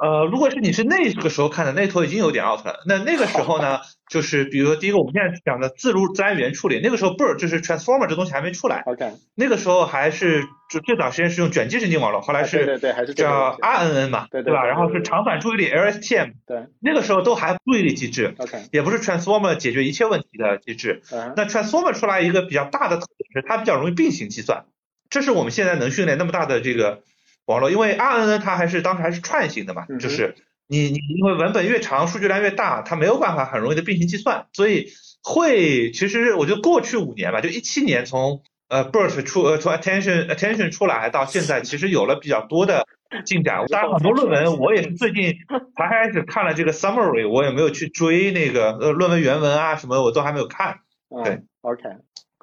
呃，如果是你是那个时候看的，那头已经有点 out 了。那那个时候呢，就是比如说第一个，我们现在讲的自如自然语言处理，那个时候 BERT 就是 transformer 这东西还没出来。OK。那个时候还是就最早实验是用卷积神经网络，后来是对对还是叫 RNN 嘛，对对吧？然后是长反注意力 LSTM。对。那个时候都还注意力机制。OK。也不是 transformer 解决一切问题的机制。那 transformer 出来一个比较大的特点是它比较容易并行计算，这是我们现在能训练那么大的这个网络，因为 RNN 它还是当时还是串行的嘛，就是。你你因为文本越长，数据量越大，它没有办法很容易的并行计算，所以会其实我觉得过去五年吧，就一七年从呃 BERT 出呃从 Attention Attention 出来到现在，其实有了比较多的进展。当然很多论文我也是最近 才开始看了这个 Summary，我也没有去追那个呃论文原文啊什么，我都还没有看。对，OK，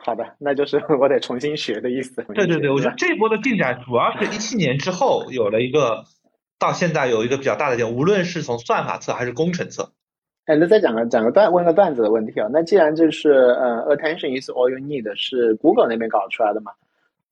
好的，那就是 我得重新学的意思。对对对，我觉得这波的进展主要是一七年之后有了一个。到现在有一个比较大的点，无论是从算法侧还是工程侧。哎，那再讲个讲个段，问个段子的问题啊。那既然就是呃，attention is all you need 是 Google 那边搞出来的嘛？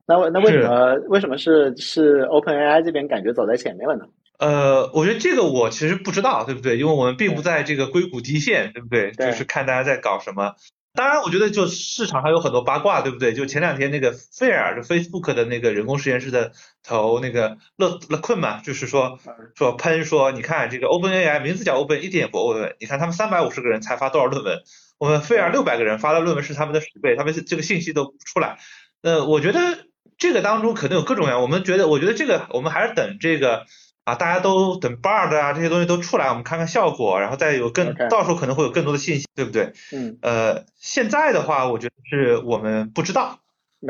那那为什么为什么是是 OpenAI 这边感觉走在前面了呢？呃，我觉得这个我其实不知道，对不对？因为我们并不在这个硅谷第一线，对不对？就是看大家在搞什么。当然，我觉得就市场上有很多八卦，对不对？就前两天那个菲尔，就 Facebook 的那个人工实验室的头，那个勒勒困嘛，就是说说喷说，你看这个 OpenAI 名字叫 Open，一点也不 Open。你看他们三百五十个人才发多少论文，我们菲尔六百个人发的论文是他们的十倍，他们这个信息都出来。呃，我觉得这个当中可能有各种样，我们觉得，我觉得这个我们还是等这个。啊，大家都等 Bard 啊这些东西都出来，我们看看效果，然后再有更，到时候可能会有更多的信息，对不对？嗯。呃，现在的话，我觉得是我们不知道，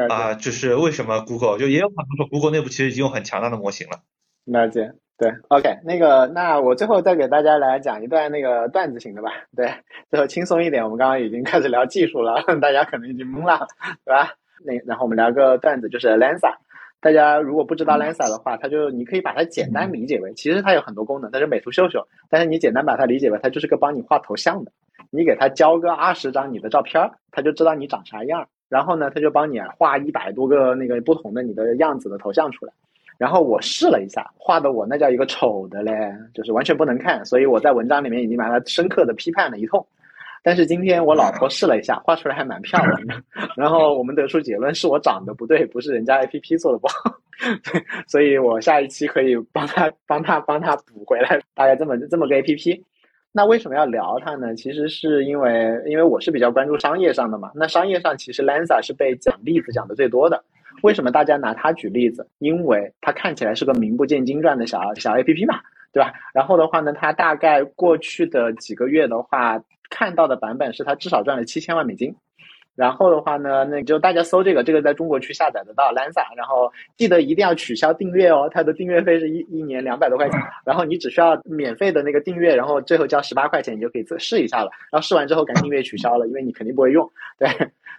啊，就是为什么 Google 就也有可能说 Google 内部其实已经有很强大的模型了。了解，对，OK，那个，那我最后再给大家来讲一段那个段子型的吧，对，最后轻松一点，我们刚刚已经开始聊技术了，大家可能已经懵了，对吧？那然后我们聊个段子，就是 Lensa。大家如果不知道 Lensa 的话，它就你可以把它简单理解为，其实它有很多功能，它是美图秀秀，但是你简单把它理解为，它就是个帮你画头像的。你给它交个二十张你的照片，它就知道你长啥样，然后呢，它就帮你画一百多个那个不同的你的样子的头像出来。然后我试了一下，画的我那叫一个丑的嘞，就是完全不能看，所以我在文章里面已经把它深刻的批判了一通。但是今天我老婆试了一下，画出来还蛮漂亮的。然后我们得出结论是我长得不对，不是人家 A P P 做的不好。对所以我下一期可以帮他帮他帮他补回来，大概这么这么个 A P P。那为什么要聊它呢？其实是因为因为我是比较关注商业上的嘛。那商业上其实 Lensa 是被讲例子讲的最多的。为什么大家拿它举例子？因为它看起来是个名不见经传的小小 A P P 嘛，对吧？然后的话呢，它大概过去的几个月的话。看到的版本是他至少赚了七千万美金，然后的话呢，那就大家搜这个，这个在中国区下载得到 Lensa，然后记得一定要取消订阅哦，它的订阅费是一一年两百多块钱，然后你只需要免费的那个订阅，然后最后交十八块钱，你就可以试一下了，然后试完之后赶紧订阅取消了，因为你肯定不会用，对，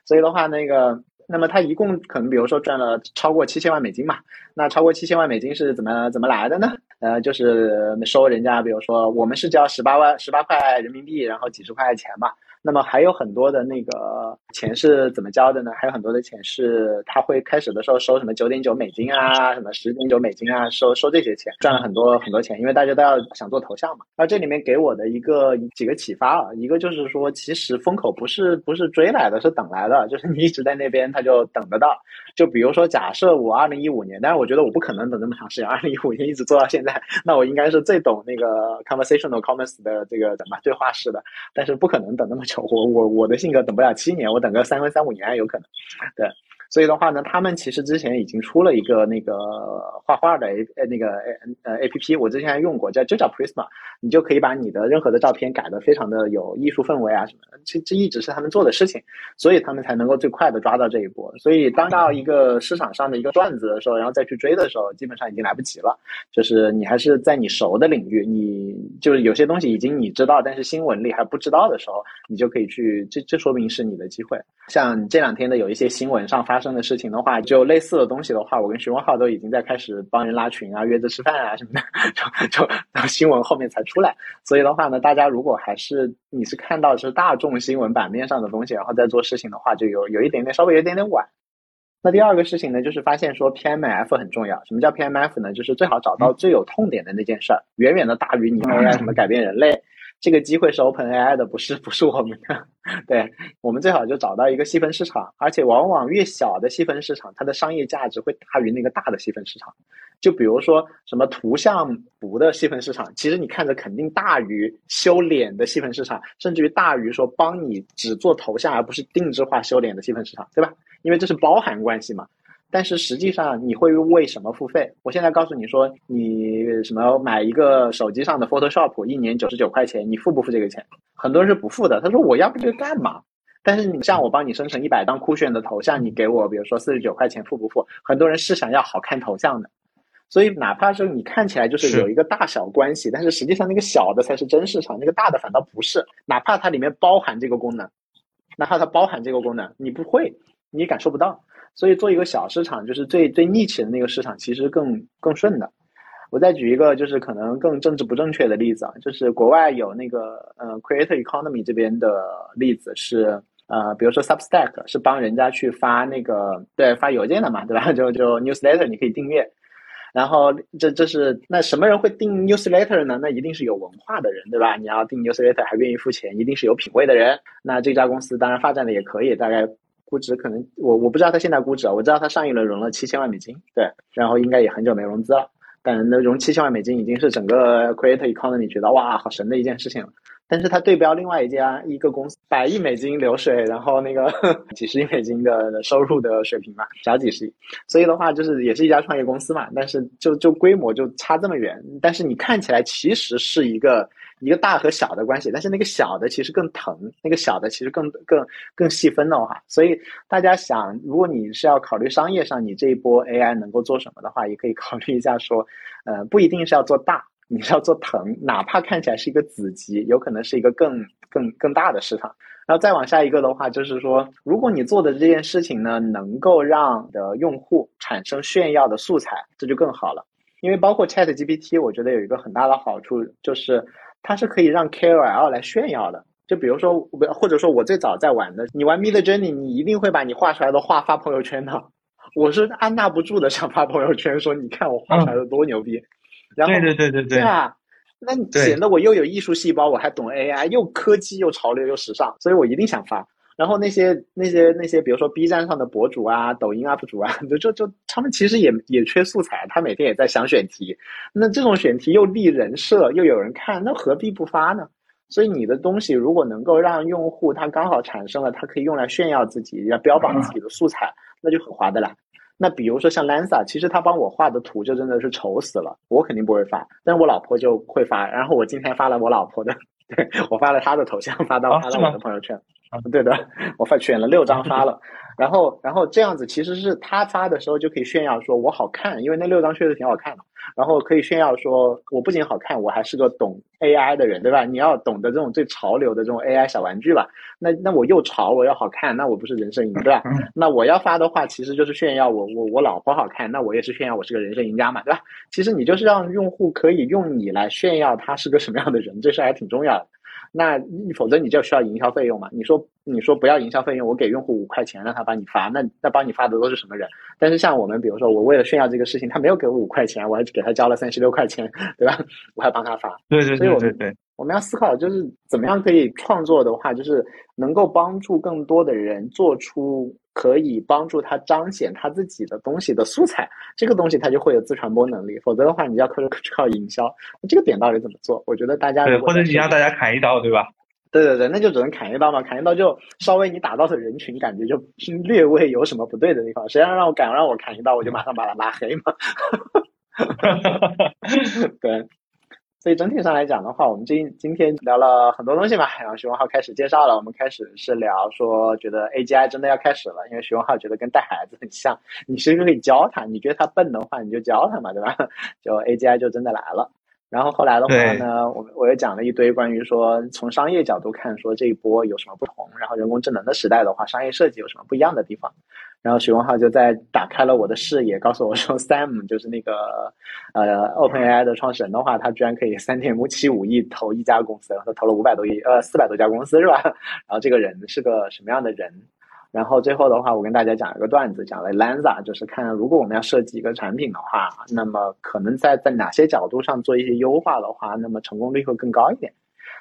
所以的话那个。那么他一共可能，比如说赚了超过七千万美金嘛？那超过七千万美金是怎么怎么来的呢？呃，就是收人家，比如说我们是交十八万十八块人民币，然后几十块钱嘛。那么还有很多的那个钱是怎么交的呢？还有很多的钱是他会开始的时候收什么九点九美金啊，什么十点九美金啊，收收这些钱，赚了很多很多钱，因为大家都要想做头像嘛。那这里面给我的一个几个启发啊，一个就是说，其实风口不是不是追来的，是等来的，就是你一直在那边，他就等得到。就比如说，假设我二零一五年，但是我觉得我不可能等那么长时间，二零一五年一直做到现在，那我应该是最懂那个 conversational commerce 的这个怎么对话式的，但是不可能等那么久。我我我的性格等不了七年，我等个三分三五年有可能，对。所以的话呢，他们其实之前已经出了一个那个画画的 A 呃那个呃 A P P，我之前还用过，叫就叫 Prisma，你就可以把你的任何的照片改的非常的有艺术氛围啊什么的，这这一直是他们做的事情，所以他们才能够最快的抓到这一波。所以当到一个市场上的一个段子的时候，然后再去追的时候，基本上已经来不及了。就是你还是在你熟的领域，你就是有些东西已经你知道，但是新闻里还不知道的时候，你就可以去，这这说明是你的机会。像这两天的有一些新闻上发。发生的事情的话，就类似的东西的话，我跟徐文浩都已经在开始帮人拉群啊、约着吃饭啊什么的，就 就新闻后面才出来。所以的话呢，大家如果还是你是看到是大众新闻版面上的东西，然后再做事情的话，就有有一点点稍微有点点晚。那第二个事情呢，就是发现说 PMF 很重要。什么叫 PMF 呢？就是最好找到最有痛点的那件事儿，远远的大于你 AI 什么改变人类。这个机会是 Open AI 的，不是不是我们的。对我们最好就找到一个细分市场，而且往往越小的细分市场，它的商业价值会大于那个大的细分市场。就比如说什么图像图的细分市场，其实你看着肯定大于修脸的细分市场，甚至于大于说帮你只做头像而不是定制化修脸的细分市场，对吧？因为这是包含关系嘛。但是实际上你会为什么付费？我现在告诉你说，你什么买一个手机上的 Photoshop，一年九十九块钱，你付不付这个钱？很多人是不付的。他说我要不这个干嘛？但是你像我帮你生成一百张酷炫的头像，你给我比如说四十九块钱，付不付？很多人是想要好看头像的，所以哪怕是你看起来就是有一个大小关系，但是实际上那个小的才是真市场，那个大的反倒不是。哪怕它里面包含这个功能，哪怕它包含这个功能，你不会，你也感受不到。所以做一个小市场，就是最最 niche 的那个市场，其实更更顺的。我再举一个，就是可能更政治不正确的例子啊，就是国外有那个呃 creator economy 这边的例子是呃，比如说 Substack 是帮人家去发那个对发邮件的嘛，对吧？就就 newsletter 你可以订阅，然后这这是那什么人会订 newsletter 呢？那一定是有文化的人，对吧？你要订 newsletter 还愿意付钱，一定是有品位的人。那这家公司当然发展的也可以，大概。估值可能我我不知道它现在估值啊，我知道它上一轮融了七千万美金，对，然后应该也很久没融资了，但那融七千万美金已经是整个 Create Economy 觉得哇好神的一件事情了。但是它对标另外一家一个公司百亿美金流水，然后那个 几十亿美金的收入的水平嘛，小几十亿，所以的话就是也是一家创业公司嘛，但是就就规模就差这么远，但是你看起来其实是一个。一个大和小的关系，但是那个小的其实更疼，那个小的其实更更更细分的话，所以大家想，如果你是要考虑商业上你这一波 AI 能够做什么的话，也可以考虑一下说，呃，不一定是要做大，你是要做疼，哪怕看起来是一个子集，有可能是一个更更更大的市场。然后再往下一个的话，就是说，如果你做的这件事情呢，能够让的用户产生炫耀的素材，这就更好了。因为包括 Chat GPT，我觉得有一个很大的好处就是。它是可以让 KOL 来炫耀的，就比如说，或者说我最早在玩的，你玩 Mid Journey，你一定会把你画出来的画发朋友圈的。我是按捺不住的想发朋友圈，说你看我画出来的多牛逼。然后对对对对对。对啊，那显得我又有艺术细胞，我还懂 AI，又科技又潮流又时尚，所以我一定想发。然后那些那些那些，比如说 B 站上的博主啊，抖音 UP 主啊，就就就他们其实也也缺素材，他每天也在想选题。那这种选题又立人设，又有人看，那何必不发呢？所以你的东西如果能够让用户他刚好产生了，他可以用来炫耀自己，要标榜自己的素材，那就很划得来。那比如说像 Lansa，其实他帮我画的图就真的是丑死了，我肯定不会发，但是我老婆就会发。然后我今天发了我老婆的，对我发了她的头像，发到发到我的朋友圈。啊，对的，我发选了六张发了，然后然后这样子其实是他发的时候就可以炫耀说我好看，因为那六张确实挺好看的，然后可以炫耀说我不仅好看，我还是个懂 AI 的人，对吧？你要懂得这种最潮流的这种 AI 小玩具吧？那那我又潮我又好看，那我不是人生赢，对吧？那我要发的话其实就是炫耀我我我老婆好看，那我也是炫耀我是个人生赢家嘛，对吧？其实你就是让用户可以用你来炫耀他是个什么样的人，这事还挺重要的。那否则你就需要营销费用嘛。你说你说不要营销费用，我给用户五块钱让他帮你发，那那帮你发的都是什么人？但是像我们，比如说我为了炫耀这个事情，他没有给我五块钱，我还给他交了三十六块钱，对吧？我还帮他发。对对对对对。我们要思考，就是怎么样可以创作的话，就是能够帮助更多的人做出可以帮助他彰显他自己的东西的素材，这个东西他就会有自传播能力。否则的话，你要靠 靠营销，这个点到底怎么做？我觉得大家对，或者你让大家砍一刀，对吧？对对对，那就只能砍一刀嘛，砍一刀就稍微你打到的人群感觉就 略微有什么不对的地方，谁要让我敢让我砍一刀，我就马上把他拉黑嘛。对。所以整体上来讲的话，我们今今天聊了很多东西嘛，然后徐文浩开始介绍了，我们开始是聊说，觉得 AGI 真的要开始了，因为徐文浩觉得跟带孩子很像，你其实可以教他，你觉得他笨的话，你就教他嘛，对吧？就 AGI 就真的来了。然后后来的话呢，我我又讲了一堆关于说从商业角度看，说这一波有什么不同，然后人工智能的时代的话，商业设计有什么不一样的地方。然后许文浩就在打开了我的视野，告诉我说，Sam 就是那个呃 OpenAI 的创始人的话，他居然可以三点七五亿投一家公司，他投了五百多亿，呃四百多家公司是吧？然后这个人是个什么样的人？然后最后的话，我跟大家讲一个段子，讲了 Lanza，就是看如果我们要设计一个产品的话，那么可能在在哪些角度上做一些优化的话，那么成功率会更高一点。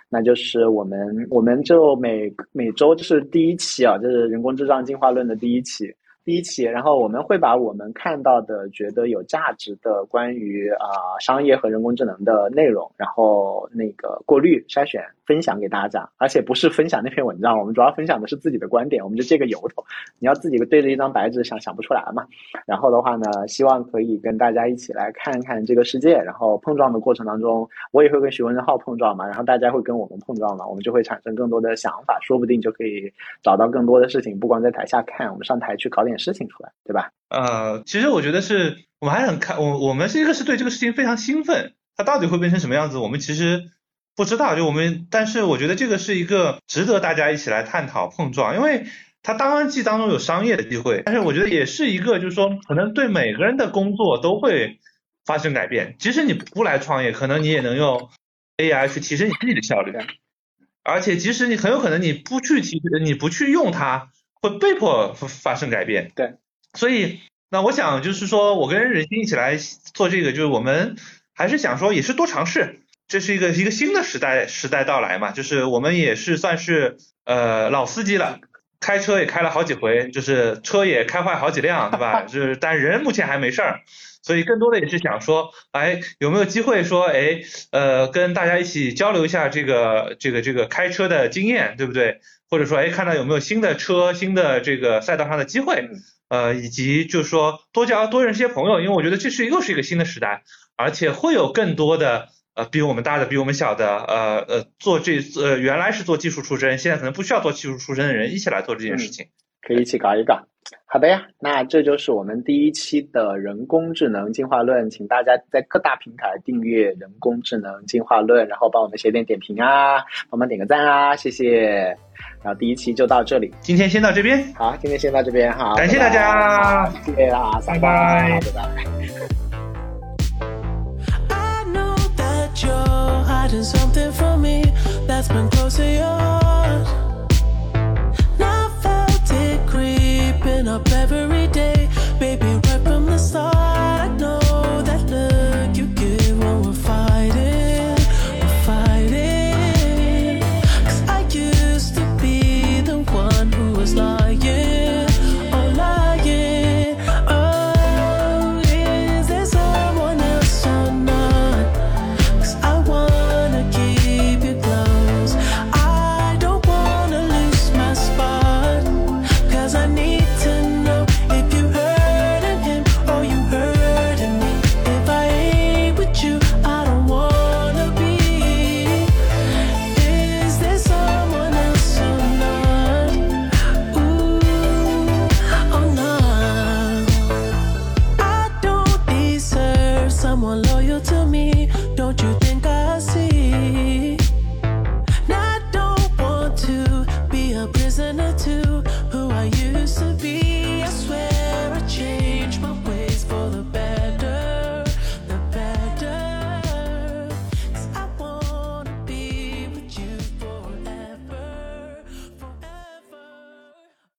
那就是我们我们就每每周就是第一期啊，就是人工智障进化论的第一期。第一期，然后我们会把我们看到的、觉得有价值的关于啊商业和人工智能的内容，然后那个过滤筛选。分享给大家，而且不是分享那篇文章，我们主要分享的是自己的观点，我们就借个由头。你要自己对着一张白纸想想不出来嘛？然后的话呢，希望可以跟大家一起来看看这个世界，然后碰撞的过程当中，我也会跟徐文浩碰撞嘛，然后大家会跟我们碰撞嘛，我们就会产生更多的想法，说不定就可以找到更多的事情，不光在台下看，我们上台去搞点事情出来，对吧？呃，其实我觉得是我们还很看，我我们是一个是对这个事情非常兴奋，它到底会变成什么样子，我们其实。不知道，就我们，但是我觉得这个是一个值得大家一起来探讨碰撞，因为它当然既当中有商业的机会，但是我觉得也是一个，就是说可能对每个人的工作都会发生改变。即使你不来创业，可能你也能用 AI 去提升你自己的效率，而且即使你很有可能你不去提，你不去用它，会被迫发生改变。对，所以那我想就是说我跟任心一起来做这个，就是我们还是想说也是多尝试。这是一个一个新的时代时代到来嘛，就是我们也是算是呃老司机了，开车也开了好几回，就是车也开坏好几辆，对吧？就是但人目前还没事儿，所以更多的也是想说，哎，有没有机会说，哎，呃，跟大家一起交流一下这个这个这个开车的经验，对不对？或者说，哎，看到有没有新的车、新的这个赛道上的机会，呃，以及就是说多交多认识些朋友，因为我觉得这是又是一个新的时代，而且会有更多的。呃，比我们大的，比我们小的，呃呃，做这呃原来是做技术出身，现在可能不需要做技术出身的人一起来做这件事情，可以一起搞一搞。好的呀，那这就是我们第一期的人工智能进化论，请大家在各大平台订阅人工智能进化论，然后帮我们写点点评啊，帮忙点个赞啊，谢谢。然后第一期就到这里，今天先到这边，好，今天先到这边，好，感谢大家，谢谢啊，拜拜，拜拜。Hiding something from me that's been close to your Now